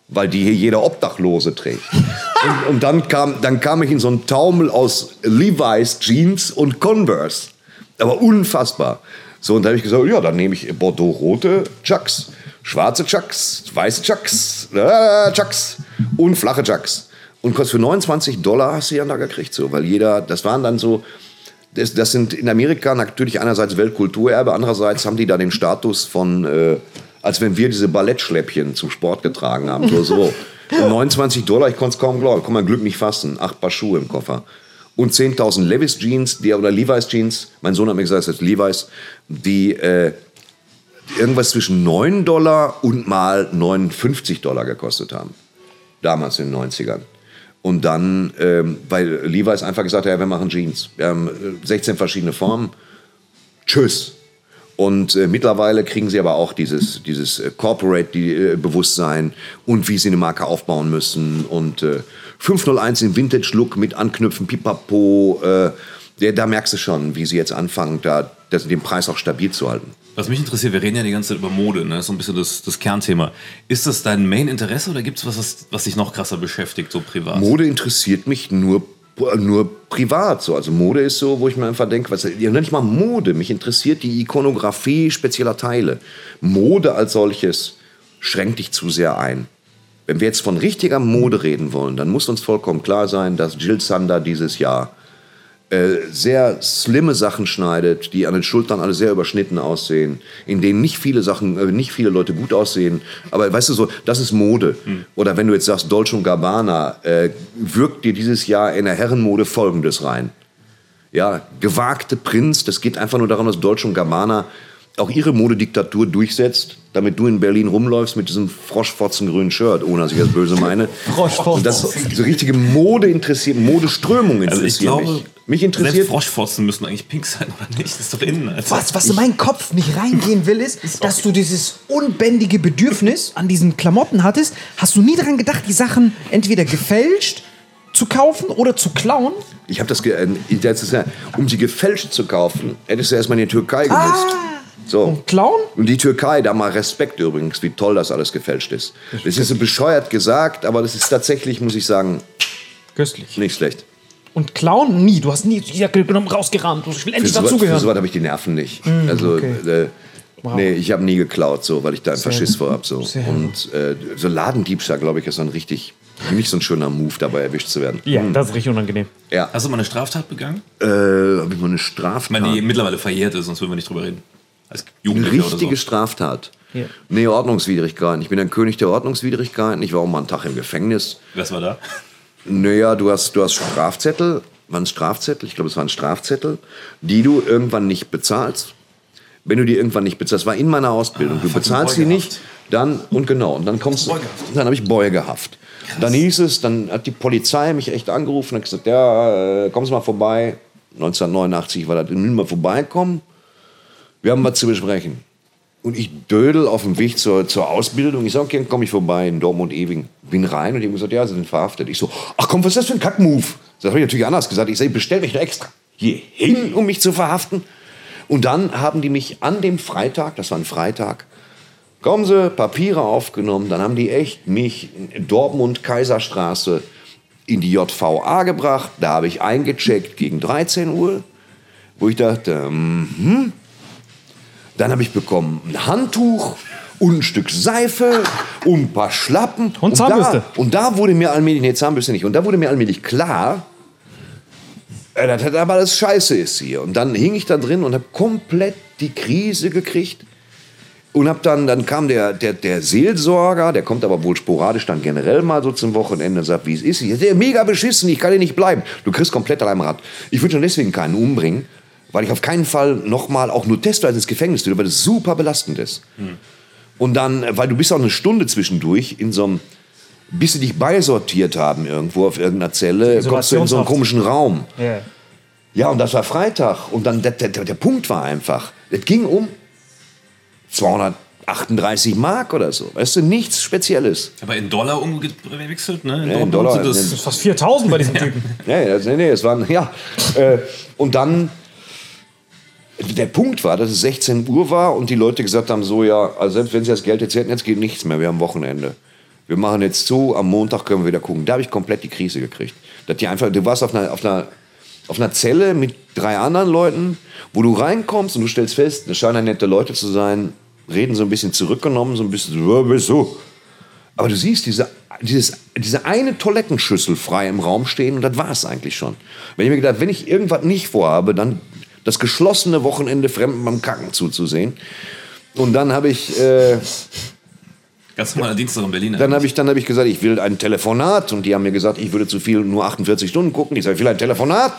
Weil die hier jeder Obdachlose trägt. Und, und dann, kam, dann kam ich in so einen Taumel aus Levi's Jeans und Converse. Aber unfassbar. So, und da habe ich gesagt, ja, dann nehme ich Bordeaux-rote Chucks, schwarze Chucks, weiße Chucks, äh, Chucks und flache Chucks. Und kostet für 29 Dollar hast du ja da gekriegt, so, weil jeder, das waren dann so, das, das sind in Amerika natürlich einerseits Weltkulturerbe, andererseits haben die da den Status von, äh, als wenn wir diese Ballettschläppchen zum Sport getragen haben, so, so. Und 29 Dollar, ich konnte es kaum glauben, kann mein Glück nicht fassen, acht Paar Schuhe im Koffer. und 10.000 Levi's Jeans, die, oder Levi's Jeans, mein Sohn hat mir gesagt, das ist Levi's, die äh, irgendwas zwischen 9 Dollar und mal 59 Dollar gekostet haben. Damals in den 90ern. Und dann, ähm, weil Levi's einfach gesagt hat, ja, wir machen Jeans. Wir haben äh, 16 verschiedene Formen. Tschüss. Und äh, mittlerweile kriegen sie aber auch dieses, dieses äh, Corporate-Bewusstsein und wie sie eine Marke aufbauen müssen. Und äh, 501 im Vintage-Look mit Anknüpfen, Pipapo. Äh, da merkst du schon, wie sie jetzt anfangen, da, das, den Preis auch stabil zu halten. Was mich interessiert, wir reden ja die ganze Zeit über Mode, ne? Das ist so ein bisschen das, das Kernthema. Ist das dein Main-Interesse oder gibt es was, was, was dich noch krasser beschäftigt, so privat? Mode interessiert mich nur, nur privat. So. Also Mode ist so, wo ich mir einfach denke, was, ja, nicht mal Mode, mich interessiert die Ikonografie spezieller Teile. Mode als solches schränkt dich zu sehr ein. Wenn wir jetzt von richtiger Mode reden wollen, dann muss uns vollkommen klar sein, dass Jill Sander dieses Jahr sehr slimme Sachen schneidet, die an den Schultern alle sehr überschnitten aussehen, in denen nicht viele Sachen, äh, nicht viele Leute gut aussehen. Aber weißt du so, das ist Mode. Oder wenn du jetzt sagst, Dolce und Gabbana, äh, wirkt dir dieses Jahr in der Herrenmode Folgendes rein. Ja, gewagte Prinz, das geht einfach nur daran, dass Dolce und Gabbana auch ihre Modediktatur durchsetzt, damit du in Berlin rumläufst mit diesem froschfotzengrünen Shirt, ohne dass ich das böse meine. Froschfotzen. Und das so richtige Mode interessiert, Modeströmung Also interessiert ich glaube, mich. Mich selbst interessiert Froschfotzen müssen eigentlich pink sein, oder nicht? Das ist doch innen. Alter. Was, was in meinen Kopf nicht reingehen will, ist, dass du dieses unbändige Bedürfnis an diesen Klamotten hattest. Hast du nie daran gedacht, die Sachen entweder gefälscht zu kaufen oder zu klauen? Ich habe das, ge- äh, das ist ja, um sie gefälscht zu kaufen, hättest du erstmal in die Türkei gemusst. Ah. So. Und klauen? Und die Türkei, da mal Respekt übrigens, wie toll das alles gefälscht ist. Das ist so bescheuert gesagt, aber das ist tatsächlich, muss ich sagen, Köstlich. nicht schlecht. Und klauen? Nie. Du hast nie die Jacke genommen, rausgerannt. Ich will Für endlich für dazugehören. sowas habe ich die Nerven nicht. also, okay. äh, nee, ich habe nie geklaut, so, weil ich da Schiss gut. vor habe. So. Und äh, so Ladendiebstahl, glaube ich, ist so ein richtig, nicht so ein schöner Move, dabei erwischt zu werden. Ja, das ist richtig unangenehm. Ja. Hast du mal eine Straftat begangen? Äh, habe ich mal eine Ich Straftat? meine, die mittlerweile verjährt ist, sonst würden wir nicht drüber reden. Als Eine Jugendlicher oder richtige so. Straftat. Ja. Nee, Ordnungswidrigkeiten. Ich bin ein König der Ordnungswidrigkeiten. Ich war auch mal einen Tag im Gefängnis. Was war da? Naja, du hast, du hast Strafzettel, waren Strafzettel? Ich glaube, es waren Strafzettel, die du irgendwann nicht bezahlst. Wenn du die irgendwann nicht bezahlst, war in meiner Ausbildung. du bezahlst die nicht, dann und genau, und dann kommst du, dann habe ich Beugehaft. Dann hieß es, dann hat die Polizei mich echt angerufen und hat gesagt, ja, äh, kommen Sie mal vorbei. 1989 war das, nimm mal vorbeikommen. Wir haben was zu besprechen. Und ich dödel auf dem Weg zur, zur Ausbildung. Ich sage, okay, dann komme ich vorbei in Dortmund-Ewing. Bin rein und die haben gesagt, ja, Sie sind verhaftet. Ich so, ach komm, was ist das für ein Kackmove? Das habe ich natürlich anders gesagt. Ich sage, bestell mich da extra hier hin, um mich zu verhaften. Und dann haben die mich an dem Freitag, das war ein Freitag, kommen sie, Papiere aufgenommen. Dann haben die echt mich in Dortmund-Kaiserstraße in die JVA gebracht. Da habe ich eingecheckt gegen 13 Uhr, wo ich dachte, mhm. Dann habe ich bekommen ein Handtuch und ein Stück Seife und ein paar Schlappen. Und Zahnbürste. Da, und da wurde mir allmählich, nee, Zahnbürste nicht. Und da wurde mir allmählich klar, äh, dass das aber alles scheiße ist hier. Und dann hing ich da drin und habe komplett die Krise gekriegt. Und hab dann, dann kam der, der, der Seelsorger, der kommt aber wohl sporadisch dann generell mal so zum Wochenende und sagt, wie es ist. Ich sag, mega beschissen, ich kann hier nicht bleiben. Du kriegst komplett an einem Rad. Ich würde schon deswegen keinen umbringen, weil ich auf keinen Fall nochmal auch nur testweise ins Gefängnis will, weil das super belastend ist. Und dann, äh, weil du bist auch eine Stunde zwischendurch in so einem, bis sie dich beisortiert haben irgendwo auf irgendeiner Zelle, kommst du in so einen komischen Raum. Ja. Ja, und das war Freitag. Und dann der, der, der Punkt war einfach, es ging um 238 Mark oder so. Weißt du, nichts Spezielles. Aber in Dollar umgewechselt, ne? Ja, in Dollar, sind das- in- Das ist fast 4000 bei diesen Typen. Nee, das, nee, nee, es waren, ja. Äh, und dann, der Punkt war, dass es 16 Uhr war und die Leute gesagt haben, so, ja, also selbst wenn sie das Geld jetzt hätten, jetzt geht nichts mehr, wir haben Wochenende. Wir machen jetzt zu, am Montag können wir wieder gucken. Da habe ich komplett die Krise gekriegt. Dass die einfach, du warst auf einer, auf einer, auf einer Zelle mit drei anderen Leuten, wo du reinkommst und du stellst fest, das scheinen nette Leute zu sein, reden so ein bisschen zurückgenommen, so ein bisschen, so, bist du? Aber du siehst diese, dieses, diese eine Toilettenschüssel frei im Raum stehen und das war es eigentlich schon. Wenn ich mir gedacht, wenn ich irgendwas nicht vorhabe, dann das geschlossene Wochenende Fremden beim Kacken zuzusehen. Und dann habe ich, äh, Ganz normaler Dienstag in Berlin. Dann habe ich, dann hab ich gesagt, ich will ein Telefonat. Und die haben mir gesagt, ich würde zu viel nur 48 Stunden gucken. Ich sage, ich will ein Telefonat.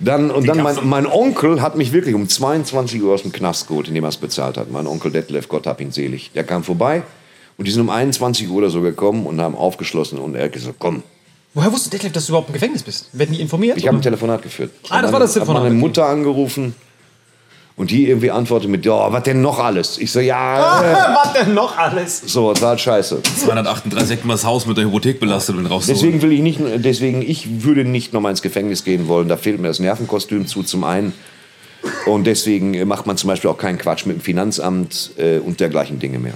Dann, und dann mein, mein Onkel hat mich wirklich um 22 Uhr aus dem Knast geholt, indem er es bezahlt hat. Mein Onkel Detlef, Gott hab ihn selig. Der kam vorbei und die sind um 21 Uhr oder so gekommen und haben aufgeschlossen. Und er hat gesagt, komm, Woher wusste Detlef, dass du überhaupt im Gefängnis bist? Werden die informiert? Ich habe ein Telefonat geführt. Ah, das Hab war das meine- Telefonat, Hab meine okay. Mutter angerufen und die irgendwie antwortet mit, ja, was denn noch alles? Ich so, ja, äh, Was denn noch alles? so, total scheiße. 238 Hektar das Haus mit der Hypothek belastet und raus. Deswegen will ich nicht, deswegen, ich würde nicht nochmal ins Gefängnis gehen wollen. Da fehlt mir das Nervenkostüm zu, zum einen. Und deswegen äh, macht man zum Beispiel auch keinen Quatsch mit dem Finanzamt äh, und dergleichen Dinge mehr.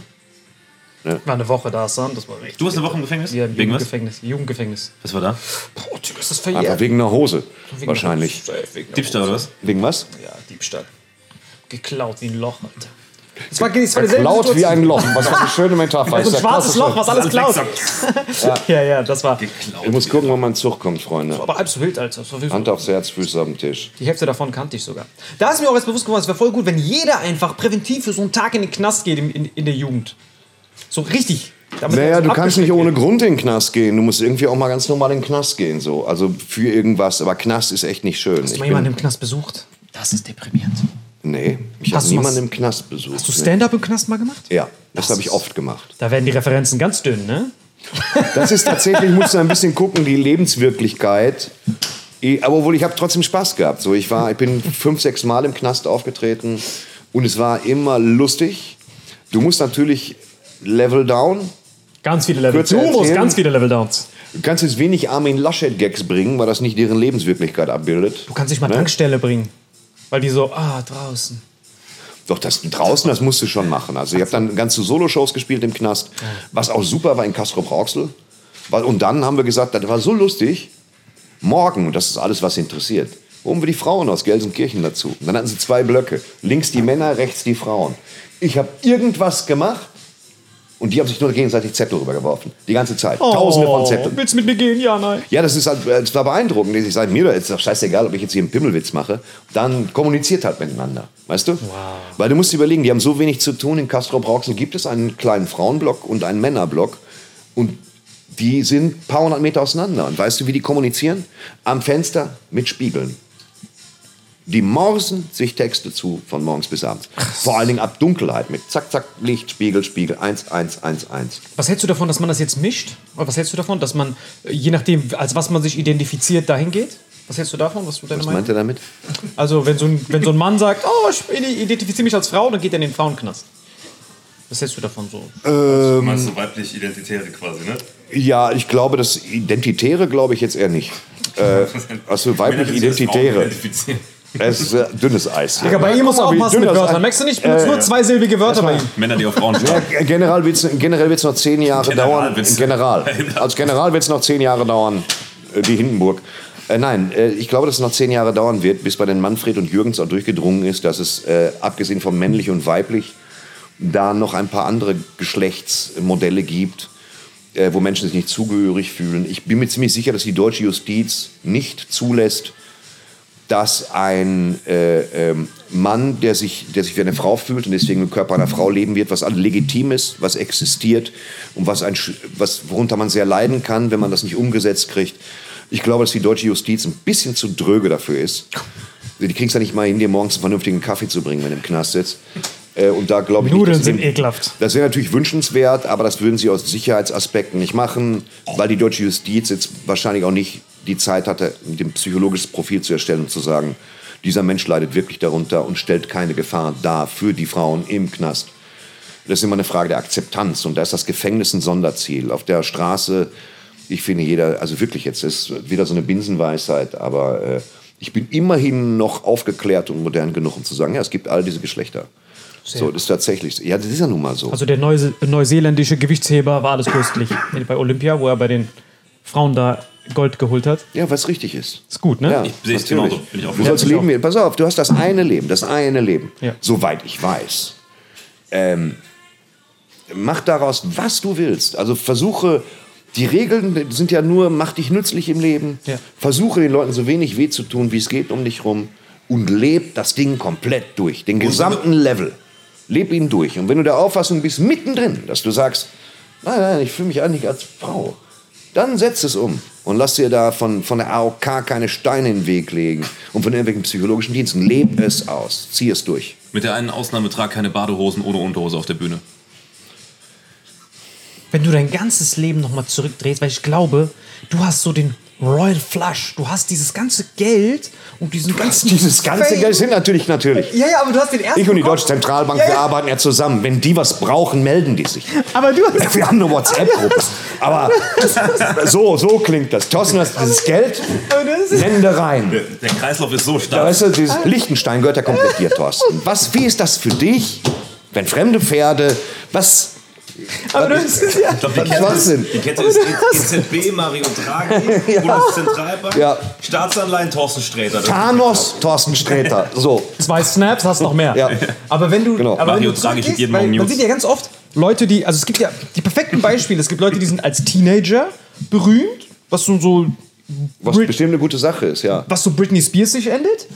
War eine Woche da, Sam. Das war richtig. Du warst eine Woche im Gefängnis? Ja, im Wegen was? Jugendgefängnis. Jugendgefängnis. Was war da? Boah, Typ, ist das verjährt. wegen einer Hose. Wegen Wahrscheinlich. Wegen der Diebstahl oder Hose. was? Wegen was? Ja, Diebstahl. Geklaut wie ein Loch, Alter. Es war, es war dieselbe Laut wie ein Loch. Was für eine schöne Metapher. Also ein schwarzes Loch, was alles klaut. ja, ja, das war. Ich muss gucken, wann mein Zug kommt, Freunde. Aber halb so wild, Alter. Hand aufs Herz, Füße auf den Tisch. Die Hälfte davon kannte ich sogar. Da ist mir auch jetzt bewusst geworden, es wäre voll gut, wenn jeder einfach präventiv für so einen Tag in den Knast geht in, in, in der Jugend. So richtig. Damit Naja, du kannst nicht ohne. Grund in den Knast gehen. Du musst irgendwie auch mal ganz normal in den Knast gehen. So. Also für irgendwas. Aber Knast ist echt nicht schön. Hast du mal jemanden im Knast besucht? Das ist deprimierend. nee, ich Hast habe du niemanden was- im Knast besucht. Hast du. Stand-up im Knast mal gemacht? Ja, das, habe ich oft gemacht. Da werden die Referenzen ganz dünn, ne? Das ist tatsächlich, musst du ein bisschen gucken, die Lebenswirklichkeit. Ich- Aber obwohl ich habe trotzdem Spaß gehabt. So, ich, war, ich bin fünf, sechs Mal im Knast aufgetreten und es war immer lustig. Du musst natürlich Level down. Ganz viele Level. Kürzer Du musst erzählen. ganz viele Level Downs. Du kannst jetzt wenig Armin Laschet-Gags bringen, weil das nicht deren Lebenswirklichkeit abbildet. Du kannst dich mal Ne? Tankstelle bringen. Weil die so, ah, draußen. Doch, das draußen, das musst du schon machen. Also ich habe dann ganze Soloshows gespielt im Knast, was auch super war in Castro Brauxel. Weil- Und dann haben wir gesagt, das war so lustig, morgen, und das ist alles, was interessiert, holen wir die Frauen aus Gelsenkirchen dazu. Und dann hatten sie zwei Blöcke, links die Männer, rechts die Frauen. Ich habe irgendwas gemacht und die haben sich nur gegenseitig Zettel rübergeworfen. Die ganze Zeit. Tausende von Zetteln. Oh, Willst du mit mir gehen? Ja, nein. Ja, das ist halt, das war beeindruckend. Ich sage mir, ist doch scheißegal, ob ich jetzt hier einen Pimmelwitz mache. Dann kommuniziert halt miteinander, weißt du? Weil du musst dir überlegen, die haben so wenig zu tun. In Castro Brauxel gibt es einen kleinen Frauenblock und einen Männerblock. Und die sind ein paar hundert Meter auseinander. Und weißt du, wie die kommunizieren? Am Fenster mit Spiegeln. Die morsen sich Texte zu von morgens bis abends. Vor allen Dingen ab Dunkelheit mit zack, zack, Licht, Spiegel, Spiegel, 1, 1, 1, 1. Was hältst du davon, dass man das jetzt mischt? Oder was hältst du davon, dass man, äh, je nachdem, als was man sich identifiziert, dahin geht? Was hältst du davon? Was, du deine Was meint er damit? Also, wenn so, ein, wenn so ein Mann sagt, oh, ich identifiziere mich als Frau, dann geht er in den Frauenknast. Was hältst du davon so? Ähm, Meinst du weiblich Identitäre quasi, ne? Ja, ich glaube, das Identitäre glaube ich jetzt eher nicht. Äh, also weiblich Identitäre. Es ist äh, dünnes Eis. Digga, bei ihm muss auch passen mit Wörtern. Merkst du nicht? Ich benutze nur zweisilbige Wörter bei ihm. Männer, die auf Frauen Ja, stehen. generell wird es noch zehn Jahre General dauern. wird's- General. Als General wird es noch zehn Jahre dauern, äh, die Hindenburg. Äh, nein, äh, ich glaube, dass es noch zehn Jahre dauern wird, bis bei den Manfred und Jürgens auch durchgedrungen ist, dass es, äh, abgesehen von männlich und weiblich, da noch ein paar andere Geschlechtsmodelle gibt, äh, wo Menschen sich nicht zugehörig fühlen. Ich bin mir ziemlich sicher, dass die deutsche Justiz nicht zulässt, dass ein äh, ähm, Mann, der sich, der sich wie eine Frau fühlt und deswegen im Körper einer Frau leben wird, was legitim ist, was existiert und was ein, was, worunter man sehr leiden kann, wenn man das nicht umgesetzt kriegt. Ich glaube, dass die deutsche Justiz ein bisschen zu dröge dafür ist. Die kriegst ja nicht mal hin, dir morgens einen vernünftigen Kaffee zu bringen, wenn du im Knast sitzt. Äh, und da glaube ich Nudeln nicht, sind die- ekelhaft. das wäre natürlich wünschenswert, aber das würden sie aus Sicherheitsaspekten nicht machen, weil die deutsche Justiz jetzt wahrscheinlich auch nicht die Zeit hatte, ein psychologisches Profil zu erstellen und zu sagen, dieser Mensch leidet wirklich darunter und stellt keine Gefahr dar für die Frauen im Knast. Das ist immer eine Frage der Akzeptanz und da ist das Gefängnis ein Sonderziel. Auf der Straße, ich finde jeder, also wirklich jetzt, ist wieder so eine Binsenweisheit, aber äh, ich bin immerhin noch aufgeklärt und modern genug, um zu sagen, ja, es gibt all diese Geschlechter. So, das ist tatsächlich. Ja, das ist ja nun mal so. Also der Neuse neuseeländische Gewichtsheber war alles köstlich bei Olympia, wo er bei den Frauen da Gold geholt hat. Ja, was richtig ist. Ist gut, ne? Ja, Ich sehe es natürlich. genauso. Bin ich auch Du sollst leben, wie- pass auf, du hast das eine Leben, das eine Leben. Ja. Soweit ich weiß. Ähm, mach daraus, was du willst. Also versuche, die Regeln sind ja nur, mach dich nützlich im Leben. Ja. Versuche den Leuten so wenig weh zu tun, wie es geht um dich rum. Und leb das Ding komplett durch. Den gesamten Level. Leb ihn durch. Und wenn du der Auffassung bist, mittendrin, dass du sagst, Nein, nein, ich fühle mich eigentlich als Frau. Dann setz es um und lass dir da von, von der AOK keine Steine in den Weg legen und von irgendwelchen psychologischen Diensten. Leb es aus. Zieh es durch. Mit der einen Ausnahme trag keine Badehosen ohne Unterhose auf der Bühne. Wenn du dein ganzes Leben nochmal zurückdrehst, weil ich glaube, du hast so den Royal Flush, du hast dieses ganze Geld und diesen ganzen. Dieses ganze Fame. Geld sind natürlich, natürlich. Ja, ja, aber du hast den ersten. Ich und die. Deutsche Zentralbank, Ja, wir ja. arbeiten ja zusammen. Wenn die was brauchen, melden die sich. Aber du hast. Wir haben eine WhatsApp-Gruppe. Aber so, so klingt das. Thorsten, du hast dieses Geld, ist- Ländereien. Der Kreislauf ist so Da stark. weißt du, dieses Liechtenstein gehört ja komplett dir, Thorsten. Was, wie ist das für dich, wenn fremde Pferde, was, Aber du hast ja. was, was sind? Die Kette ist EZB, Mario Draghi, Bundeszentralbank, Ja. Staatsanleihen, Thorsten Sträter. Thanos, Thorsten Sträter. So. Zwei Snaps hast noch mehr. Ja. Aber wenn du. Genau. Aber Mario wenn du Draghi schickt jeden Morgen Man News. sieht ja ganz oft Leute, die. Also es gibt ja die perfekten Beispiele. Es gibt Leute, die sind als Teenager berühmt, was so, so Was Brit- bestimmt eine gute Sache ist, ja. was so Britney Spears sich endet.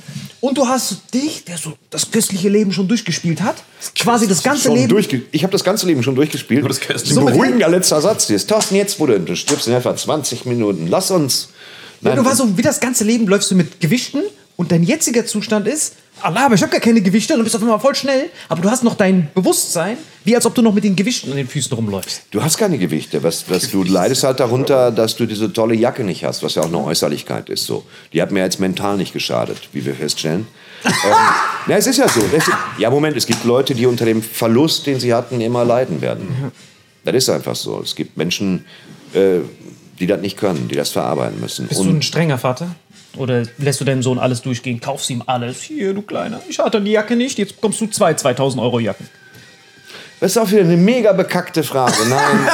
Und du hast dich, der so das köstliche Leben schon durchgespielt hat. Quasi das ganze Schon Leben. durchge ich habe das ganze Leben schon durchgespielt. Nur das Köstliche. Ein So mit- beruhigender letzter Satz. Jetzt, Thorsten, jetzt, wo du, du stirbst in etwa 20 Minuten. Lass uns. Ja, Nein, du warst so, wie das ganze Leben läufst du mit Gewichten und dein jetziger Zustand ist, Allah, aber ich habe gar keine Gewichte und du bist auf einmal voll schnell, aber du hast noch dein Bewusstsein, wie als ob du noch mit den Gewichten an den Füßen rumläufst. Du hast keine Gewichte. Was, was du leidest halt darunter, dass du diese tolle Jacke nicht hast, was ja auch eine Äußerlichkeit ist. So. Die hat mir jetzt mental nicht geschadet, wie wir feststellen. ähm, na, es ist ja so. Es, ja, Moment, es gibt Leute, die unter dem Verlust, den sie hatten, immer leiden werden. Das ist einfach so. Es gibt Menschen, äh, die das nicht können, die das verarbeiten müssen. Bist du ein strenger Vater? Oder lässt du deinem Sohn alles durchgehen, kaufst ihm alles? Hier, du Kleiner, ich hatte die Jacke nicht, jetzt bekommst du zwei 2000 Euro Jacken. Das ist auch wieder eine mega bekackte Frage. Nein,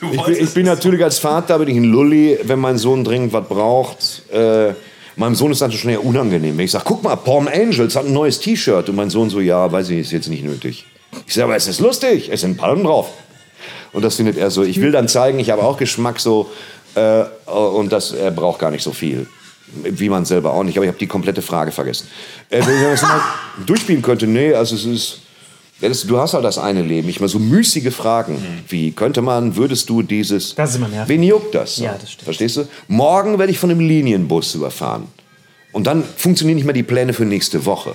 äh, ich, bin, ich bin natürlich als Vater bin ich ein Lulli, wenn mein Sohn dringend was braucht. Äh, meinem Sohn ist das schon eher unangenehm. Wenn ich sage, guck mal, Palm Angels hat ein neues T-Shirt. Und mein Sohn so, ja, weiß ich, ist jetzt nicht nötig. Ich sage, aber es ist lustig, es sind Palmen drauf. Und das findet er so. Ich will dann zeigen, ich habe auch Geschmack so. Äh, und das, er braucht gar nicht so viel. Wie man selber auch nicht. Aber ich habe die komplette Frage vergessen. Äh, wenn ich das mal durchspielen könnte, nee, also es ist. Ja, das, du hast halt das eine Leben. Ich mal so müßige Fragen. Wie könnte man, würdest du dieses. Das ist immer nervig. Wen juckt das? so? Ja, das stimmt. Verstehst du? Morgen werde ich von einem Linienbus überfahren. Und dann funktionieren nicht mehr die Pläne für nächste Woche.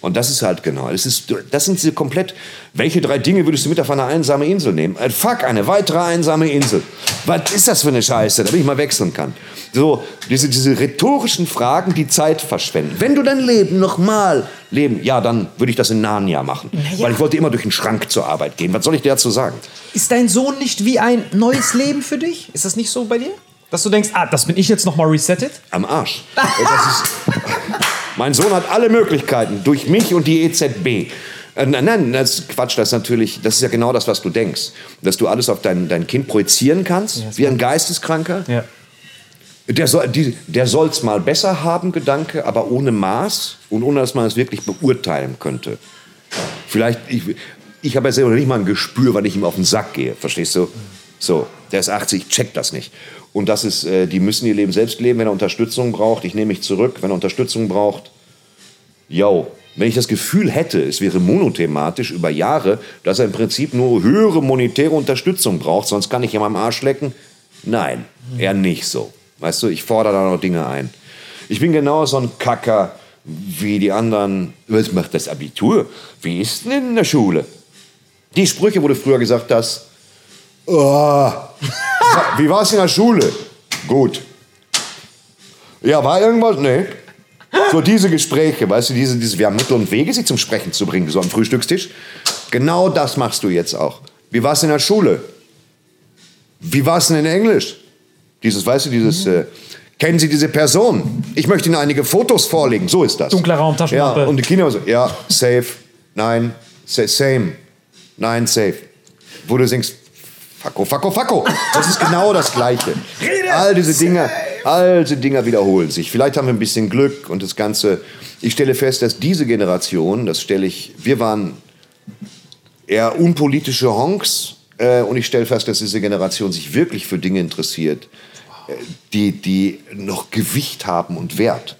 Und das ist halt genau. Das, ist, das sind sie komplett. Welche drei Dinge würdest du mit auf eine einsame Insel nehmen? Äh, fuck, eine weitere einsame Insel. Was ist das für eine Scheiße, damit ich mal wechseln kann? So, diese, diese rhetorischen Fragen, die Zeit verschwenden. Wenn du dein Leben nochmal leben, ja, dann würde ich das in Narnia machen. Weil ich wollte immer durch den Schrank zur Arbeit gehen. Was soll ich dir dazu sagen? Ist dein Sohn nicht wie ein neues Leben für dich? Ist das nicht so bei dir? Dass du denkst, ah, das bin ich jetzt nochmal resettet? Am Arsch. Mein Sohn hat alle Möglichkeiten durch mich und die EZB. Äh, Nein, nein, das ist Quatsch. Das ist natürlich, das ist ja genau das, was du denkst, dass du alles auf dein, dein Kind projizieren kannst, wie ein Geisteskranker. Ja. Der soll die, der soll's mal besser haben, Gedanke, aber ohne Maß und ohne, dass man es wirklich beurteilen könnte. Vielleicht, ich, ich habe ja selber nicht mal ein Gespür, wann ich ihm auf den Sack gehe, verstehst du? So, der ist 80, ich check das nicht. Und das ist, äh, die müssen ihr Leben selbst leben, wenn er Unterstützung braucht. Ich nehme mich zurück, wenn er Unterstützung braucht. Yo, wenn ich das Gefühl hätte, es wäre monothematisch über Jahre, dass er im Prinzip nur höhere monetäre Unterstützung braucht, sonst kann ich ihm am Arsch lecken. Nein, eher nicht so. Weißt du, ich fordere da noch Dinge ein. Ich bin genau so ein Kacker wie die anderen. Was macht das Abitur? Wie ist denn in der Schule? Die Sprüche, du früher gesagt hast, oh, wie war es in der Schule? Gut. Ja, war irgendwas? Nee. So diese Gespräche, weißt du, diese, diese, wir haben Mittel und Wege, sie zum Sprechen zu bringen, so am Frühstückstisch. Genau das machst du jetzt auch. Wie war es in der Schule? Wie war es denn in Englisch? Dieses, weißt du, dieses, äh, kennen Sie diese Person? Ich möchte Ihnen einige Fotos vorlegen, so ist das. Dunkler Raum, Taschenlampe. Ja, und die Kinder so, ja, safe, nein, sa- same, nein, safe. Wo du denkst, Facko, Facko, Facko. Das ist genau das Gleiche. All diese Dinge, all diese Dinger wiederholen sich. Vielleicht haben wir ein bisschen Glück und das Ganze. Ich stelle fest, dass diese Generation, das stelle ich, wir waren eher unpolitische Honks äh, und ich stelle fest, dass diese Generation sich wirklich für Dinge interessiert, äh, die, die noch Gewicht haben und Wert.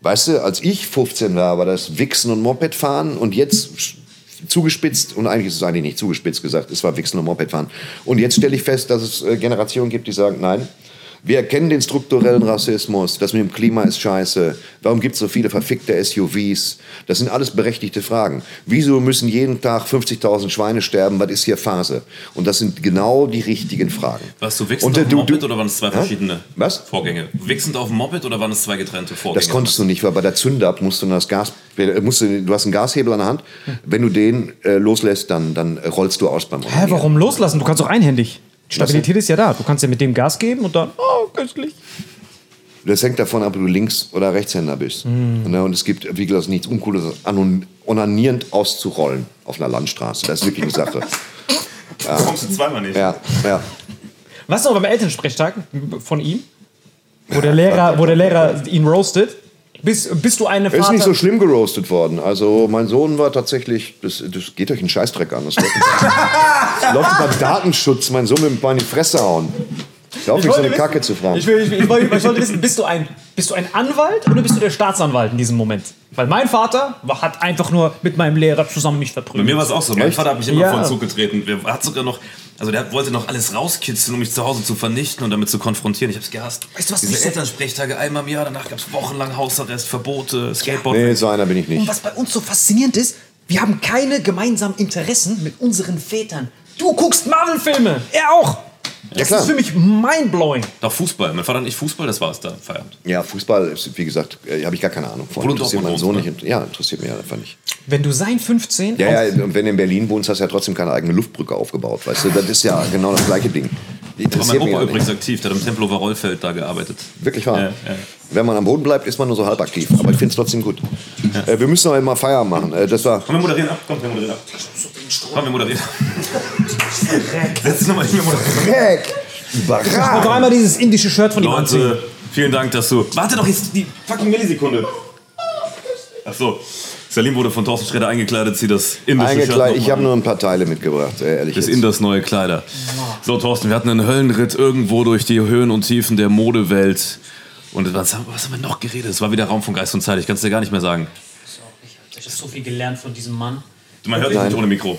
Weißt du, als ich 15 war, war das Wichsen und Mopedfahren und jetzt zugespitzt und eigentlich ist es eigentlich nicht zugespitzt gesagt. Es war Wichsen und Mopedfahren. Und jetzt stelle ich fest, dass es äh, Generationen gibt, die sagen, nein, wir erkennen den strukturellen Rassismus, das mit dem Klima ist scheiße, warum gibt es so viele verfickte SUVs? Das sind alles berechtigte Fragen. Wieso müssen jeden Tag 50.000 Schweine sterben? Was ist hier Phase? Und das sind genau die richtigen Fragen. Warst du wichsend auf dem du- Moped du- oder waren es zwei verschiedene Was? Vorgänge? Wichsend auf dem Moped oder waren es zwei getrennte Vorgänge? Das konntest du nicht, weil bei der Zündab musst du das Gas, äh, musst du, du hast einen Gashebel an der Hand. Wenn du den äh, loslässt, dann, dann rollst du aus beim Hä, warum loslassen? Du kannst auch einhändig. Stabilität ist ja da. Du kannst ja mit dem Gas geben und dann, oh, köstlich. Das hängt davon ab, ob du Links- oder Rechtshänder bist. Ne, Und es gibt, wie gesagt, nichts Uncooles, onanierend auszurollen auf einer Landstraße. Das ist wirklich eine Sache. Das kommst du zweimal nicht. Ja, ja. Was noch beim Elternsprechtag von ihm? Wo der Lehrer, wo der Lehrer ihn roastet? Bist, bist du eine Er ist Vater? nicht so schlimm geroastet worden. Also mein Sohn war tatsächlich, das, das geht euch einen Scheißdreck an. Das läuft, über Datenschutz, mein Sohn mit dem Bein in die Fresse hauen. Ich glaube nicht, so eine wollte Kacke zu fragen. Ich, will, ich, ich, wollte, ich wollte wissen, bist du, ein, bist du ein Anwalt oder bist du der Staatsanwalt in diesem Moment? Weil mein Vater hat einfach nur mit meinem Lehrer zusammen mich Bei verprügelt. mir war es auch so. Mein Echt? Vater hat mich immer Ja. vor den Zug getreten. Der hat sogar noch, also der wollte noch alles rauskitzeln, um mich zu Hause zu vernichten und damit zu konfrontieren. Ich habe es gehasst. Weißt du, was Diese mich Elternsprechtage einmal im Jahr, danach gab es wochenlang Hausarrest, Verbote, Skateboard. Nee, so einer bin ich Und nicht. was bei uns so faszinierend ist, wir haben keine gemeinsamen Interessen mit unseren Vätern. Du guckst Marvel-Filme, er auch. Das klar. ist für mich mindblowing. Doch Fußball. Mein Vater und ich Fußball, das war es da, Feierabend. Ja, Fußball, ist, wie gesagt, äh, habe ich gar keine Ahnung von. Obwohl Interessiert meinen Dortmund Sohn wohnst, nicht. Ja, interessiert mich einfach nicht. Wenn du sein 15 Ja, ja, und wenn du in Berlin wohnst, hast du ja trotzdem keine eigene Luftbrücke aufgebaut. Weißt du, das ist ja genau das gleiche Ding. Die War mein interessiert Opa ja übrigens nicht. aktiv, der hat im Tempelhofer Rollfeld da gearbeitet. Wirklich wahr. Ja, ja. Wenn man am Boden bleibt, ist man nur so halb aktiv. Aber ich finde es trotzdem gut. Äh, wir müssen aber mal Feierabend machen. Äh, das war. Komm, wir moderieren ab. Komm, wir moderieren ab. Komm, wir moderieren ab. Setz dich nochmal hin, wir moderieren. Heck! Und noch Überragend! einmal dieses indische Shirt von ihm anziehen. Leute, vielen Dank, dass du. Warte doch jetzt die fucking Millisekunde. Ach so. Salim wurde von Thorsten Schredder eingekleidet, zieh das indische Eingekleidet. Shirt Ich habe nur ein paar Teile mitgebracht, äh, ehrlich. Das jetzt. Inders neue Kleider. So, Thorsten, wir hatten einen Höllenritt irgendwo durch die Höhen und Tiefen der Modewelt. Und was, haben- was haben wir noch geredet? Es war wieder Raum von Geist und Zeit. Ich kann es dir gar nicht mehr sagen. Ich habe so viel gelernt von diesem Mann. Man hört dich nicht ohne Mikro.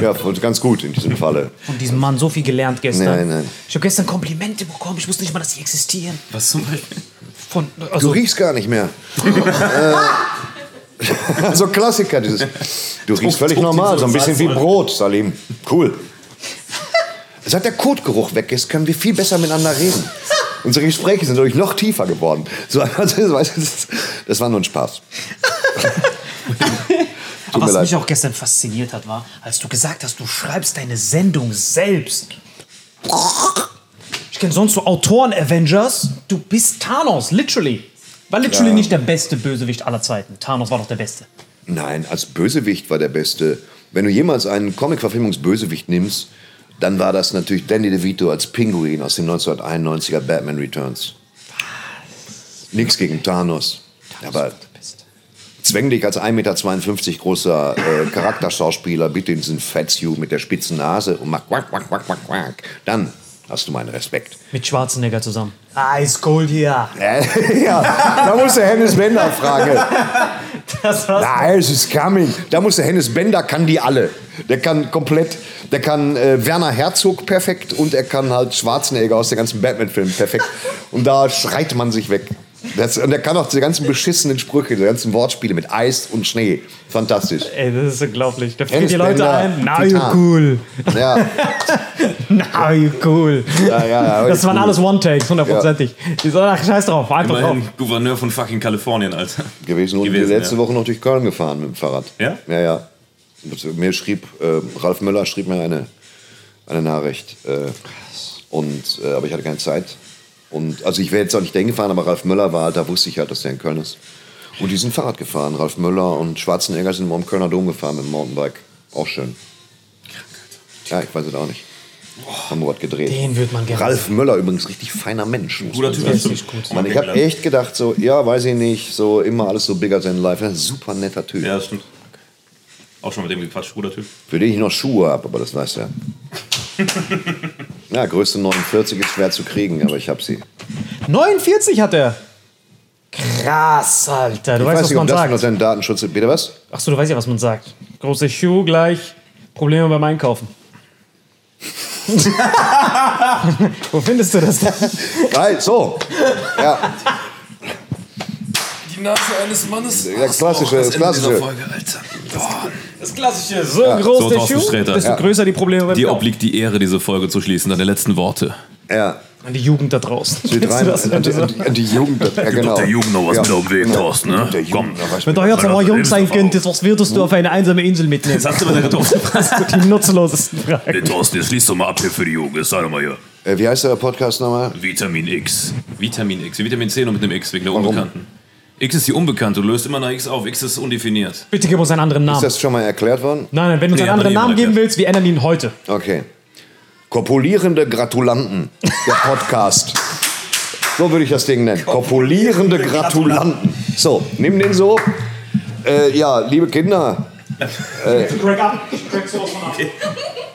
Ja, und ganz gut in diesem Falle. Von diesem Mann so viel gelernt gestern. Nein, nein. Ich habe gestern Komplimente bekommen. Ich wusste nicht mal, dass sie existieren. Was zum Beispiel? Von, Du also, riechst gar nicht mehr. äh, so Klassiker, dieses. Du riechst völlig Druck- normal, so ein bisschen wie Brot, Salim. Cool. Seit der Kotgeruch weg ist, können wir viel besser miteinander reden. Unsere Gespräche sind dadurch noch tiefer geworden. So, also, weißt du, das, das war nur ein Spaß. Tut was mir leid. mich auch gestern fasziniert hat, war, als du gesagt hast, du schreibst deine Sendung selbst. Ich kenne sonst so Autoren-Avengers. Du bist Thanos, literally. War literally Ja. nicht der beste Bösewicht aller Zeiten. Thanos war doch der Beste. Nein, als Bösewicht war der Beste. Wenn du jemals einen Comic-Verfilmungsbösewicht nimmst, dann war das natürlich Danny DeVito als Pinguin aus dem 1991er Batman Returns. Nichts gegen Thanos. Aber zwäng dich als 1,52 Meter großer äh, Charakterschauspieler bitte in diesen Fatsuit mit der spitzen Nase und mach quack, quack, quack, quack, quack. Dann hast du meinen Respekt. Mit Schwarzenegger zusammen. Ice Cold hier. Äh, ja, da musst du Hennes Bender fragen. Das war's. Nein, es ist coming. Da muss der Hennes Bender, kann die alle. Der kann komplett, der kann äh, Werner Herzog perfekt und er kann halt Schwarzenegger aus den ganzen Batman-Filmen perfekt. Und da schreit man sich weg. Das, und er kann auch diese ganzen beschissenen Sprüche, die ganzen Wortspiele mit Eis und Schnee. Fantastisch. Ey, das ist unglaublich. Da Hennes die Leute Bender, ein. Now Titan. you cool. Ja, Now you cool. ja, ja. ja Das waren cool alles One-Takes, hundertprozentig. Die so, ach, scheiß drauf, einfach drauf. Immerhin Gouverneur von fucking Kalifornien, Alter. gewesen. Und Gewesen, die letzte ja. Woche noch durch Köln gefahren mit dem Fahrrad. Ja? Ja, ja. Mir schrieb, äh, Ralf Möller schrieb mir eine, eine Nachricht. Äh, und, äh, aber ich hatte keine Zeit. Und, also ich wäre jetzt auch nicht dahin gefahren, aber Ralf Möller war halt, da wusste ich halt, dass der in Köln ist. Und die sind Fahrrad gefahren. Ralf Möller und Schwarzenegger sind mal im Kölner Dom gefahren mit dem Mountainbike. Auch schön. Ja, ich weiß es auch nicht. Haben wir was gedreht. Den würde man gerne Ralf Möller übrigens richtig feiner Mensch. Guter Typ, das stimmt. Gut. Mann, ich habe echt gedacht, so, ja, weiß ich nicht, so immer alles so bigger than life. Ein super netter Typ. Ja, das stimmt. Auch schon mit dem gequatscht, guter Typ. Für den ich noch Schuhe habe, aber das weiß er. ja, Größe 49 ist schwer zu kriegen, aber ich habe sie. 49 hat er. Krass, Alter. Du Ich weißt, weiß was nicht, ob man das noch sagt. seinen Datenschutz. Bitte was? Achso, du weißt ja, was man sagt. Große Schuh gleich. Probleme beim Einkaufen. Wo findest du das denn? Geil, so. Ja, Die Nase eines Mannes. das klassische, das klassische. Alter. Das klassische. So groß So, der Schuh, desto Ja. größer die Probleme beim Dir obliegt die Ehre, diese Folge zu schließen. Deine letzten Worte. Ja. An die Jugend da draußen. Die, Kennst drei, du das? an, die, an, die, an die Jugend, ja genau. der Jugend noch was mit auf den Weg, Thorsten, ne? Der Jugend was Wenn du jetzt mal jung sein könntest, was würdest du auf eine einsame Insel mitnehmen? Sagst du mal der Thorsten? Die nutzlosesten Fragen. Thorsten, jetzt schließ doch mal ab hier für die Jugend. Sei doch mal hier. Äh, Wie heißt der Podcast nochmal? Vitamin X. Vitamin X. Wie Vitamin C nur mit einem X, wegen der Unbekannten. X ist die Unbekannte. Du löst immer nach X auf. X ist undefiniert. Bitte gib uns einen anderen Namen. Ist das schon mal erklärt worden? Nein, nein, wenn du uns Nee, einen hat anderen Namen geben erklärt. willst, wir ändern ihn heute. Okay. Kopulierende Gratulanten, der Podcast. So würde ich das Ding nennen. Kopulierende Gratulanten. So, nimm den so. Äh, ja, liebe Kinder, Crack ab. Ich crack sowas von ab.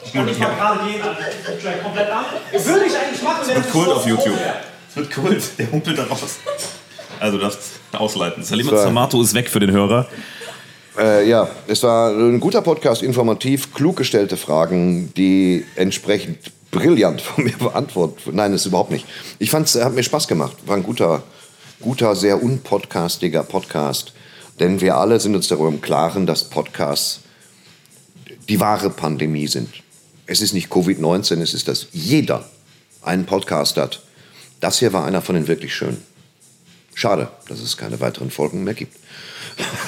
Ich kann nicht mal gerade gehen, Alter. Ich crack komplett ab. Würde ich eigentlich machen, wenn Kult auf YouTube. Es wird Kult. Der humpelt da raus. Also, du darfst ausleiten. Salima So. Zamato ist weg für den Hörer. Äh, ja, es war ein guter Podcast, informativ, klug gestellte Fragen, die entsprechend brillant von mir beantwortet. Nein, das ist überhaupt nicht. Ich fand es, hat mir Spaß gemacht. War ein guter, guter, sehr unpodcastiger Podcast. Denn wir alle sind uns darüber im Klaren, dass Podcasts die wahre Pandemie sind. Es ist nicht Covid-19, es ist, dass jeder einen Podcast hat. Das hier war einer von den wirklich schönen. Schade, dass es keine weiteren Folgen mehr gibt.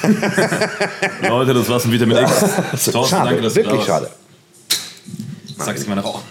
Leute, das war's mit Vitamin X. Thorsten, schade, danke, dass du da wirklich warst. schade. Sag's mal nach.